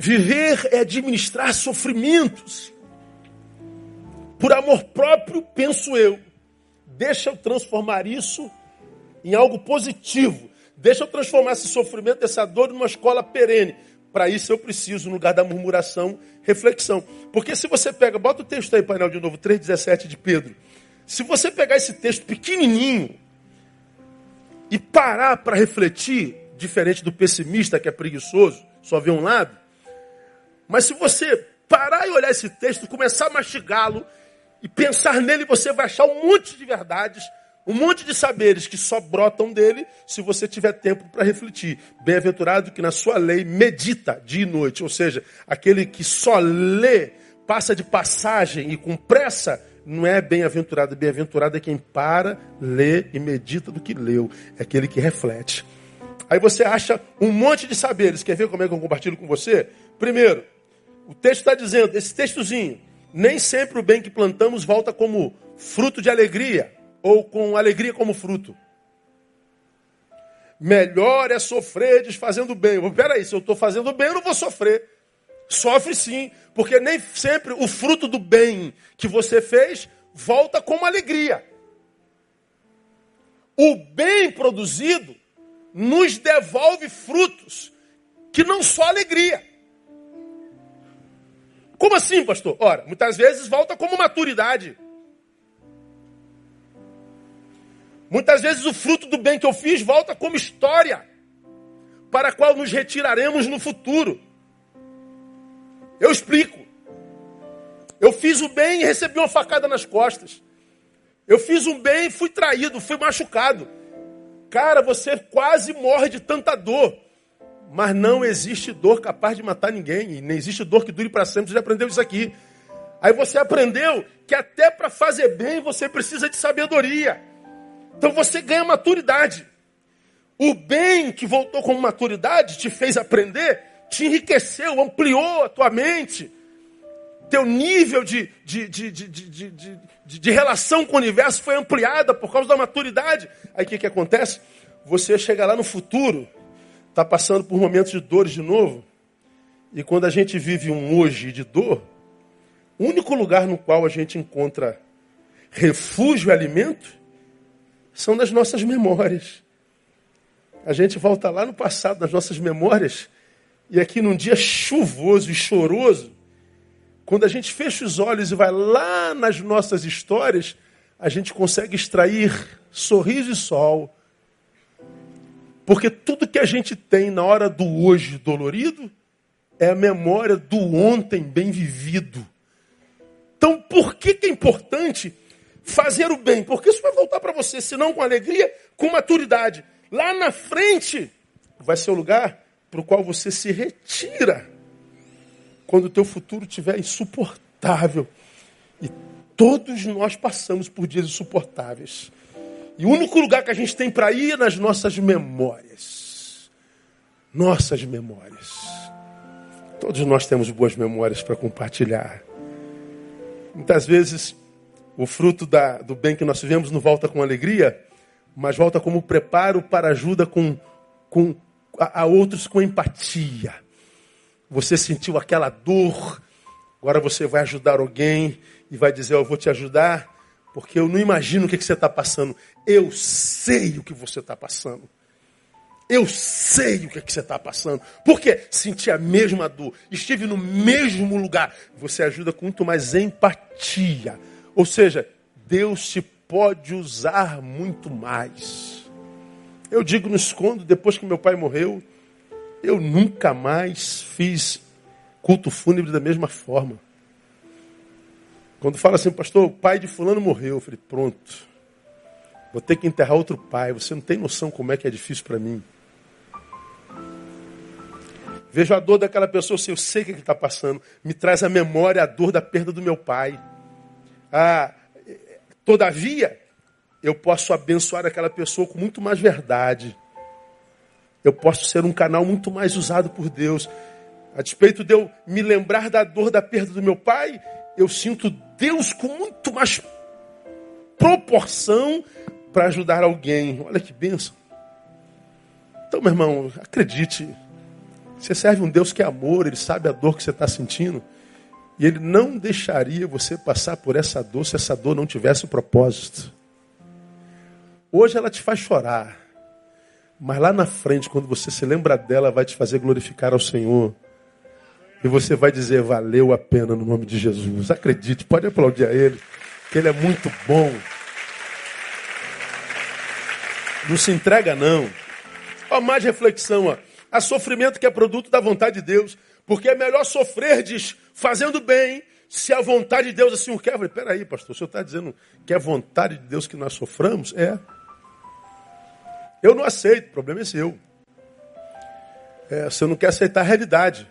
Viver é administrar sofrimentos. Por amor próprio, penso eu. Deixa eu transformar isso em algo positivo. Deixa eu transformar esse sofrimento, essa dor, numa escola perene. Para isso eu preciso, no lugar da murmuração, reflexão. Porque se você pega, bota o texto aí, painel de novo, 3,17 de Pedro. Se você pegar esse texto pequenininho e parar para refletir, diferente do pessimista que é preguiçoso, só vê um lado, mas se você parar e olhar esse texto, começar a mastigá-lo e pensar nele, você vai achar um monte de verdades, um monte de saberes que só brotam dele se você tiver tempo para refletir. Bem-aventurado que na sua lei medita dia e noite, ou seja, aquele que só lê, passa de passagem e com pressa, não é bem-aventurado. Bem-aventurado é quem para, lê e medita do que leu. É aquele que reflete. Aí você acha um monte de saberes. Quer ver como é que eu compartilho com você? Primeiro, o texto está dizendo, esse textozinho, nem sempre o bem que plantamos volta como fruto de alegria, ou com alegria como fruto. Melhor é sofrer desfazendo bem. Peraí, se eu estou fazendo bem, eu não vou sofrer. Sofre sim, porque nem sempre o fruto do bem que você fez volta como alegria. O bem produzido nos devolve frutos que não só alegria. Como assim, pastor? Ora, muitas vezes volta como maturidade. Muitas vezes o fruto do bem que eu fiz volta como história, para a qual nos retiraremos no futuro. Eu explico. Eu fiz o bem e recebi uma facada nas costas. Eu fiz um bem e fui traído, fui machucado. Cara, você quase morre de tanta dor. Mas não existe dor capaz de matar ninguém. E nem existe dor que dure para sempre. Você já aprendeu isso aqui. Aí você aprendeu que até para fazer bem você precisa de sabedoria. Então você ganha maturidade. O bem que voltou com maturidade te fez aprender, te enriqueceu, ampliou a tua mente. Teu nível de, de, de, de, de, de, relação com o universo foi ampliada por causa da maturidade. Aí o que, que acontece? Você chega lá no futuro, está passando por momentos de dores de novo, e quando a gente vive um hoje de dor, o único lugar no qual a gente encontra refúgio e alimento são nas nossas memórias. A gente volta lá no passado, nas nossas memórias, e aqui num dia chuvoso e choroso, quando a gente fecha os olhos e vai lá nas nossas histórias, a gente consegue extrair sorriso e sol. Porque tudo que a gente tem na hora do hoje dolorido é a memória do ontem bem vivido. Então, por que, que é importante fazer o bem? Porque isso vai voltar para você, se não com alegria, com maturidade. Lá na frente vai ser o lugar para o qual você se retira quando o teu futuro estiver insuportável. E todos nós passamos por dias insuportáveis. E o único lugar que a gente tem para ir é nas nossas memórias. Nossas memórias. Todos nós temos boas memórias para compartilhar. Muitas vezes o fruto da, do bem que nós vivemos não volta com alegria, mas volta como preparo para ajuda com, com a, a outros com empatia. Você sentiu aquela dor, agora você vai ajudar alguém e vai dizer: Eu vou te ajudar, porque eu não imagino o que, que você está passando. Eu sei o que você está passando. Eu sei o que, que você está passando. Por quê? Senti a mesma dor. Estive no mesmo lugar. Você ajuda com muito mais empatia. Ou seja, Deus te pode usar muito mais. Eu digo no escondo, depois que meu pai morreu, eu nunca mais fiz culto fúnebre da mesma forma. Quando fala assim, pastor, o pai de fulano morreu, eu falei, pronto. Vou ter que enterrar outro pai. Você não tem noção como é que é difícil para mim. Vejo a dor daquela pessoa, eu sei o que ele está passando. Me traz a memória a dor da perda do meu pai. Ah, todavia, eu posso abençoar aquela pessoa com muito mais verdade. Eu posso ser um canal muito mais usado por Deus. A despeito de eu me lembrar da dor da perda do meu pai, eu sinto Deus com muito mais proporção para ajudar alguém. Olha que benção. Então, meu irmão, acredite. Você serve um Deus que é amor, Ele sabe a dor que você está sentindo. E Ele não deixaria você passar por essa dor se essa dor não tivesse propósito. Hoje ela te faz chorar. Mas lá na frente, quando você se lembra dela, vai te fazer glorificar ao Senhor. E você vai dizer, valeu a pena no nome de Jesus. Acredite, pode aplaudir a Ele, que Ele é muito bom. Não se entrega, não. Ó, mais reflexão, ó. Há sofrimento que é produto da vontade de Deus. Porque é melhor sofrer diz, fazendo bem, se a vontade de Deus assim o quer. Eu falei, peraí, pastor, o senhor está dizendo que é vontade de Deus que nós soframos? É. Eu não aceito, o problema é seu. É, você não quer aceitar a realidade.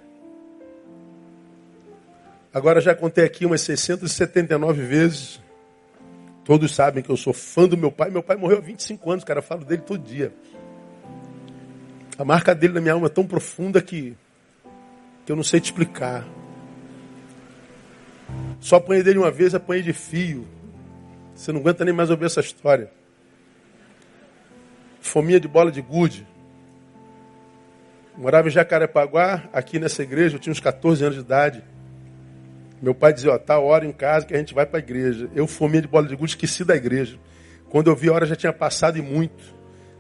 Agora já contei aqui umas 679 vezes. Todos sabem que eu sou fã do meu pai. Meu pai morreu há 25 anos, cara. Eu falo dele todo dia. A marca dele na minha alma é tão profunda que, que eu não sei te explicar. Só apanhei dele uma vez, apanhei de fio. Você não aguenta nem mais ouvir essa história. Fominha de bola de gude. Morava em Jacarepaguá, aqui nessa igreja, eu tinha uns 14 anos de idade. Meu pai dizia, ó, tá hora em casa que a gente vai para a igreja. Eu, fominha de bola de gude, esqueci da igreja. Quando eu vi a hora já tinha passado e muito.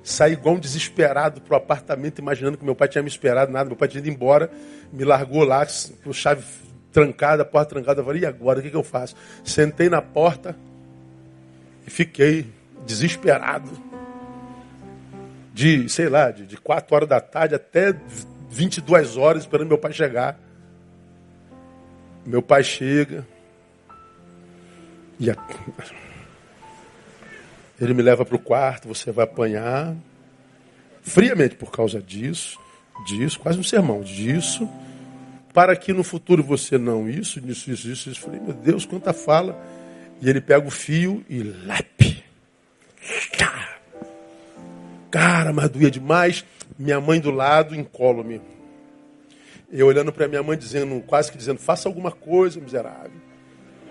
Saí igual um desesperado pro apartamento, imaginando que meu pai tinha me esperado, nada. Meu pai tinha ido embora, me largou lá, com chave trancada, porta trancada. Eu falei, e agora? O que, que eu faço? Sentei na porta e fiquei desesperado. De, sei lá, de, de 4 horas da tarde até 22 horas esperando meu pai chegar. Meu pai chega. E a... ele me leva para o quarto, você vai apanhar. Friamente por causa disso, disso, quase um sermão, disso. Para que no futuro você não, isso, isso, isso, isso. Eu falei, meu Deus, quanta fala. E ele pega o fio e lape. Cara, mas doía demais. Minha mãe do lado, incólume. Eu olhando para minha mãe, dizendo, quase que dizendo, faça alguma coisa, miserável.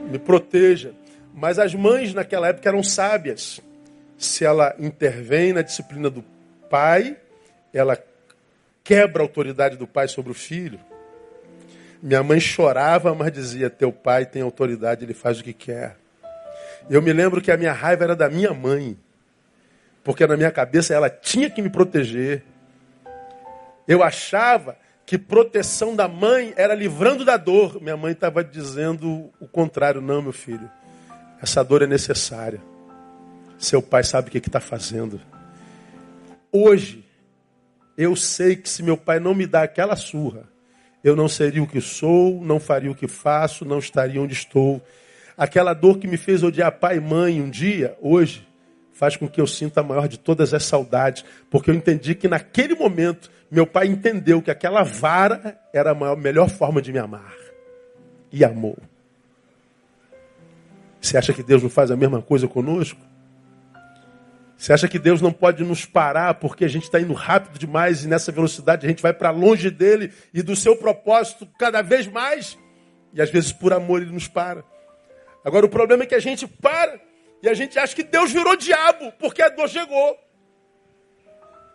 Me proteja. Mas as mães naquela época eram sábias. Se ela intervém na disciplina do pai, ela quebra a autoridade do pai sobre o filho. Minha mãe chorava, mas dizia: Teu pai tem autoridade, ele faz o que quer. Eu me lembro que a minha raiva era da minha mãe, porque na minha cabeça ela tinha que me proteger. Eu achava que proteção da mãe era livrando da dor. Minha mãe estava dizendo o contrário. Não, meu filho, essa dor é necessária. Seu pai sabe o que está fazendo. Hoje, eu sei que se meu pai não me dá aquela surra, eu não seria o que sou, não faria o que faço, não estaria onde estou. Aquela dor que me fez odiar pai e mãe um dia, hoje, faz com que eu sinta a maior de todas as saudades, porque eu entendi que naquele momento meu pai entendeu que aquela vara era a maior, melhor forma de me amar. E amou. Você acha que Deus não faz a mesma coisa conosco? Você acha que Deus não pode nos parar porque a gente está indo rápido demais e nessa velocidade a gente vai para longe dele e do seu propósito cada vez mais? E às vezes por amor ele nos para. Agora o problema é que a gente para e a gente acha que Deus virou diabo porque a dor chegou.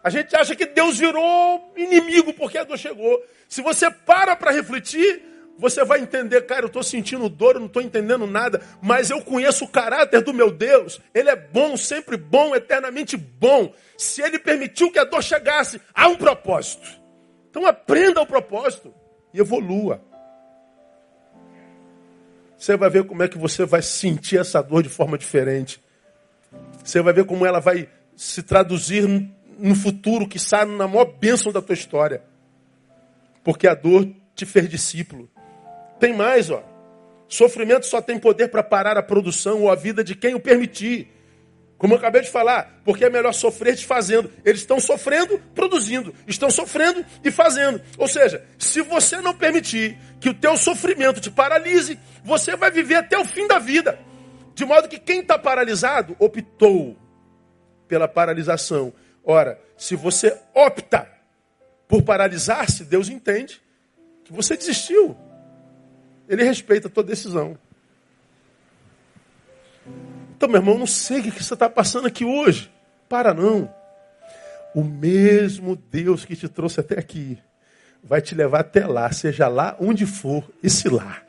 A gente acha que Deus virou inimigo porque a dor chegou. Se você para para refletir, você vai entender, cara, eu estou sentindo dor, eu não estou entendendo nada, mas eu conheço o caráter do meu Deus. Ele é bom, sempre bom, eternamente bom. Se ele permitiu que a dor chegasse, há um propósito. Então aprenda o propósito e evolua. Você vai ver como é que você vai sentir essa dor de forma diferente. Você vai ver como ela vai se traduzir no futuro, que sai na maior bênção da tua história. Porque a dor te fez discípulo. Tem mais, ó. Sofrimento só tem poder para parar a produção ou a vida de quem o permitir. Como eu acabei de falar, porque é melhor sofrer desfazendo. Eles estão sofrendo, produzindo. Estão sofrendo e fazendo. Ou seja, se você não permitir que o teu sofrimento te paralise, você vai viver até o fim da vida. De modo que quem está paralisado optou pela paralisação. Ora, se você opta por paralisar-se, Deus entende que você desistiu. Ele respeita a tua decisão. Então, meu irmão, não sei o que você está passando aqui hoje. Para não. O mesmo Deus que te trouxe até aqui vai te levar até lá, seja lá onde for, esse lá.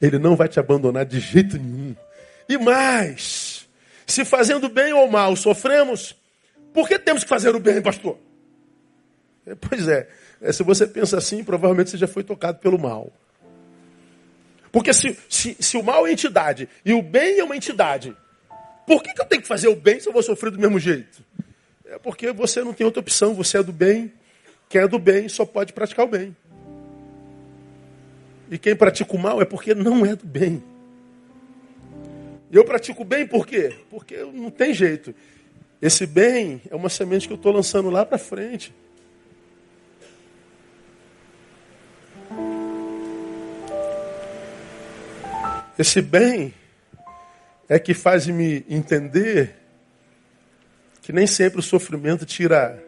Ele não vai te abandonar de jeito nenhum. E mais, se fazendo bem ou mal sofremos, por que temos que fazer o bem, pastor? É, pois é, é se você pensa assim, provavelmente você já foi tocado pelo mal. Porque se, se, se o mal é entidade e o bem é uma entidade, por que, que eu tenho que fazer o bem se eu vou sofrer do mesmo jeito? É porque você não tem outra opção, você é do bem, quem é do bem só pode praticar o bem. E quem pratica o mal é porque não é do bem. Eu pratico o bem por quê? Porque não tem jeito. Esse bem é uma semente que eu estou lançando lá para frente. Esse bem é que faz me entender que nem sempre o sofrimento tira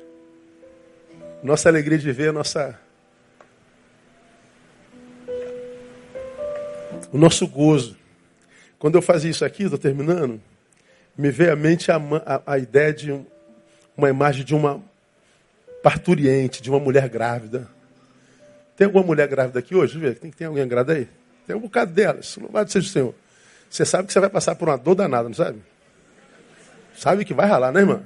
nossa alegria de ver, nossa o nosso gozo. Quando eu fazia isso aqui, estou terminando, me veio à mente a, a, a ideia de um, uma imagem de uma parturiente, de uma mulher grávida. Tem alguma mulher grávida aqui hoje? Tem, tem alguém grávida aí? Tem um bocado delas. Louvado seja o Senhor. Você sabe que você vai passar por uma dor danada, não sabe? Sabe que vai ralar, né, irmã?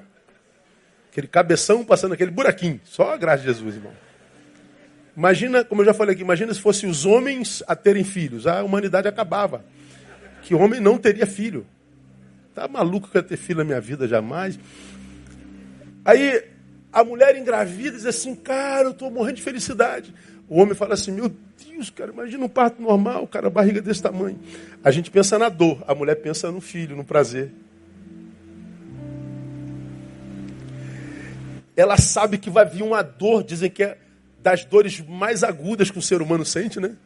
Aquele cabeção passando aquele buraquinho. Só a graça de Jesus, irmão. Imagina, como eu já falei aqui, imagina se fossem os homens a terem filhos. A humanidade acabava. Que homem não teria filho. Tá maluco que eu ia ter filho na minha vida jamais. Aí a mulher engravida diz assim, cara, eu estou morrendo de felicidade. O homem fala assim, meu Deus, cara, imagina um parto normal, cara, barriga desse tamanho. A gente pensa na dor, a mulher pensa no filho, no prazer. Ela sabe que vai vir uma dor, dizem que é das dores mais agudas que o ser humano sente, né?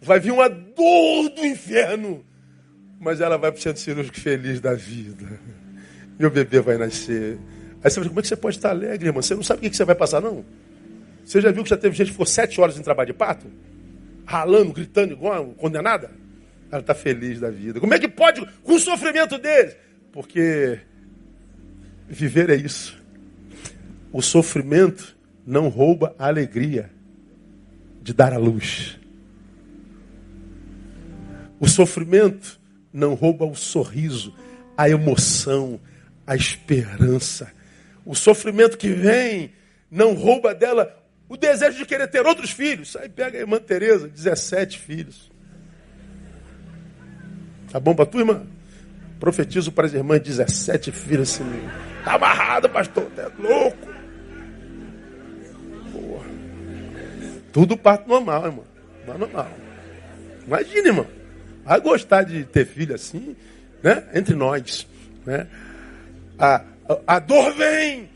Vai vir uma dor do inferno. Mas ela vai para o centro cirúrgico feliz da vida. Meu bebê vai nascer. Aí você fala, como é que você pode estar alegre, irmã? Você não sabe o que você vai passar, não? Você já viu que já teve gente que ficou sete horas em trabalho de parto? Ralando, gritando igual condenada? Ela está feliz da vida. Como é que pode com o sofrimento deles? Porque viver é isso. O sofrimento não rouba a alegria de dar a luz. O sofrimento não rouba o sorriso, a emoção, a esperança. O sofrimento que vem não rouba dela o desejo de querer ter outros filhos. Aí pega a irmã Tereza, 17 filhos. Tá bom para tu, irmã? Profetizo para as irmãs 17 filhos assim. Tá amarrado, pastor, é louco. Tudo parte normal, irmão. Normal. Imagina, irmão. Vai gostar de ter filho assim, né? Entre nós, né? A, a dor vem,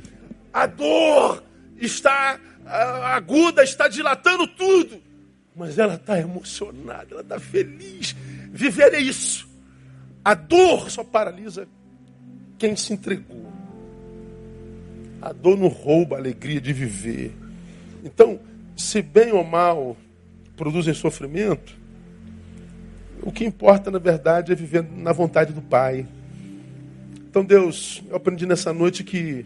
a dor está aguda, está dilatando tudo. Mas ela está emocionada, ela está feliz. Viver é isso. A dor só paralisa quem se entregou. A dor não rouba a alegria de viver. Então, se bem ou mal produzem sofrimento, o que importa, na verdade, é viver na vontade do Pai. Então, Deus, eu aprendi nessa noite que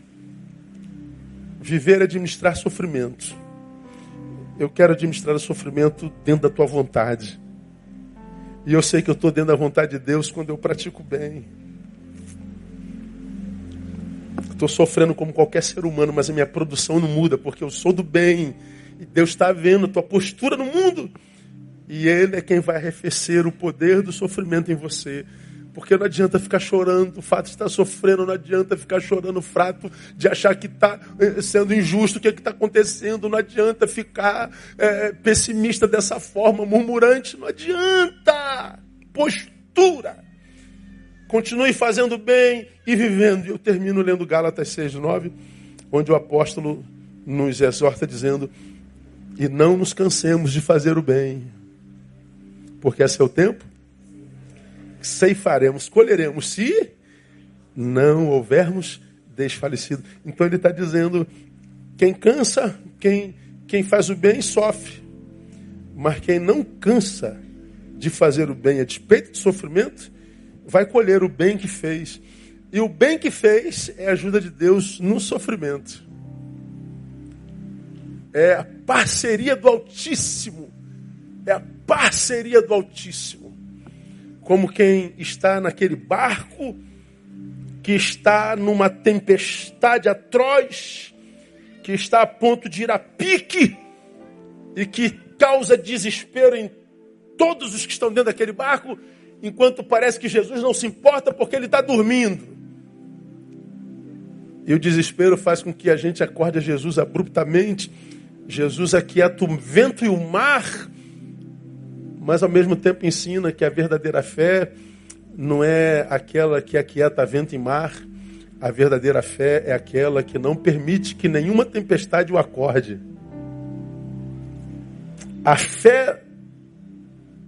viver é administrar sofrimento. Eu quero administrar o sofrimento dentro da tua vontade. E eu sei que eu estou dentro da vontade de Deus quando eu pratico bem. Estou sofrendo como qualquer ser humano, mas a minha produção não muda, porque eu sou do bem. E Deus está vendo a tua postura no mundo. E Ele é quem vai arrefecer o poder do sofrimento em você. Porque não adianta ficar chorando, o fato de estar sofrendo, não adianta ficar chorando o fato de achar que está eh, sendo injusto o que é está acontecendo, não adianta ficar é, pessimista dessa forma, murmurante, não adianta. Postura. Continue fazendo bem e vivendo. E eu termino lendo Gálatas 6, 9, onde o apóstolo nos exorta dizendo: E não nos cansemos de fazer o bem, porque é o tempo ceifaremos, colheremos, se não houvermos desfalecido. Então ele está dizendo: quem cansa, quem, quem faz o bem, sofre. Mas quem não cansa de fazer o bem a despeito de sofrimento, vai colher o bem que fez. E o bem que fez é a ajuda de Deus no sofrimento. É a parceria do Altíssimo. É a parceria do Altíssimo como quem está naquele barco que está numa tempestade atroz, que está a ponto de ir a pique e que causa desespero em todos os que estão dentro daquele barco, enquanto parece que Jesus não se importa porque ele está dormindo. E o desespero faz com que a gente acorde a Jesus abruptamente. Jesus aquieta o vento e o mar mas ao mesmo tempo ensina que a verdadeira fé não é aquela que aquieta vento e mar, a verdadeira fé é aquela que não permite que nenhuma tempestade o acorde. A fé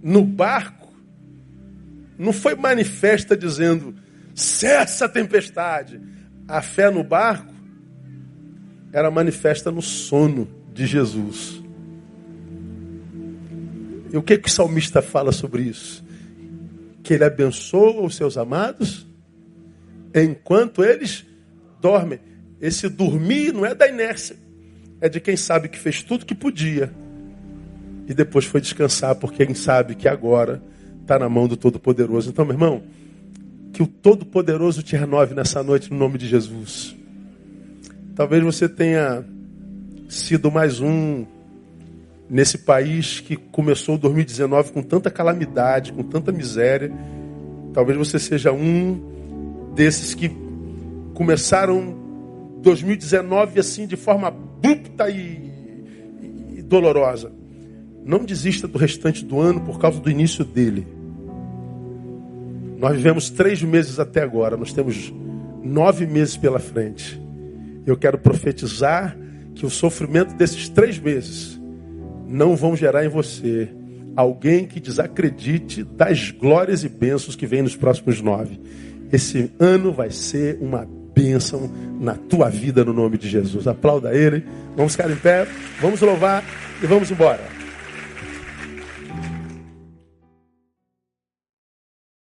no barco não foi manifesta dizendo cessa a tempestade. A fé no barco era manifesta no sono de Jesus. E o que, que o salmista fala sobre isso? Que ele abençoa os seus amados enquanto eles dormem. Esse dormir não é da inércia, é de quem sabe que fez tudo que podia e depois foi descansar, porque quem sabe que agora está na mão do Todo-Poderoso. Então, meu irmão, que o Todo-Poderoso te renove nessa noite no nome de Jesus. Talvez você tenha sido mais um nesse país que começou 2019 com tanta calamidade, com tanta miséria. Talvez você seja um desses que começaram 2019 assim de forma abrupta e, e, e dolorosa. Não desista do restante do ano por causa do início dele. Nós vivemos três meses até agora, nós temos nove meses pela frente. Eu quero profetizar que o sofrimento desses três meses não vão gerar em você alguém que desacredite das glórias e bênçãos que vem nos próximos nove. Esse ano vai ser uma bênção na tua vida no nome de Jesus. Aplauda ele. Vamos ficar em pé, vamos louvar e vamos embora.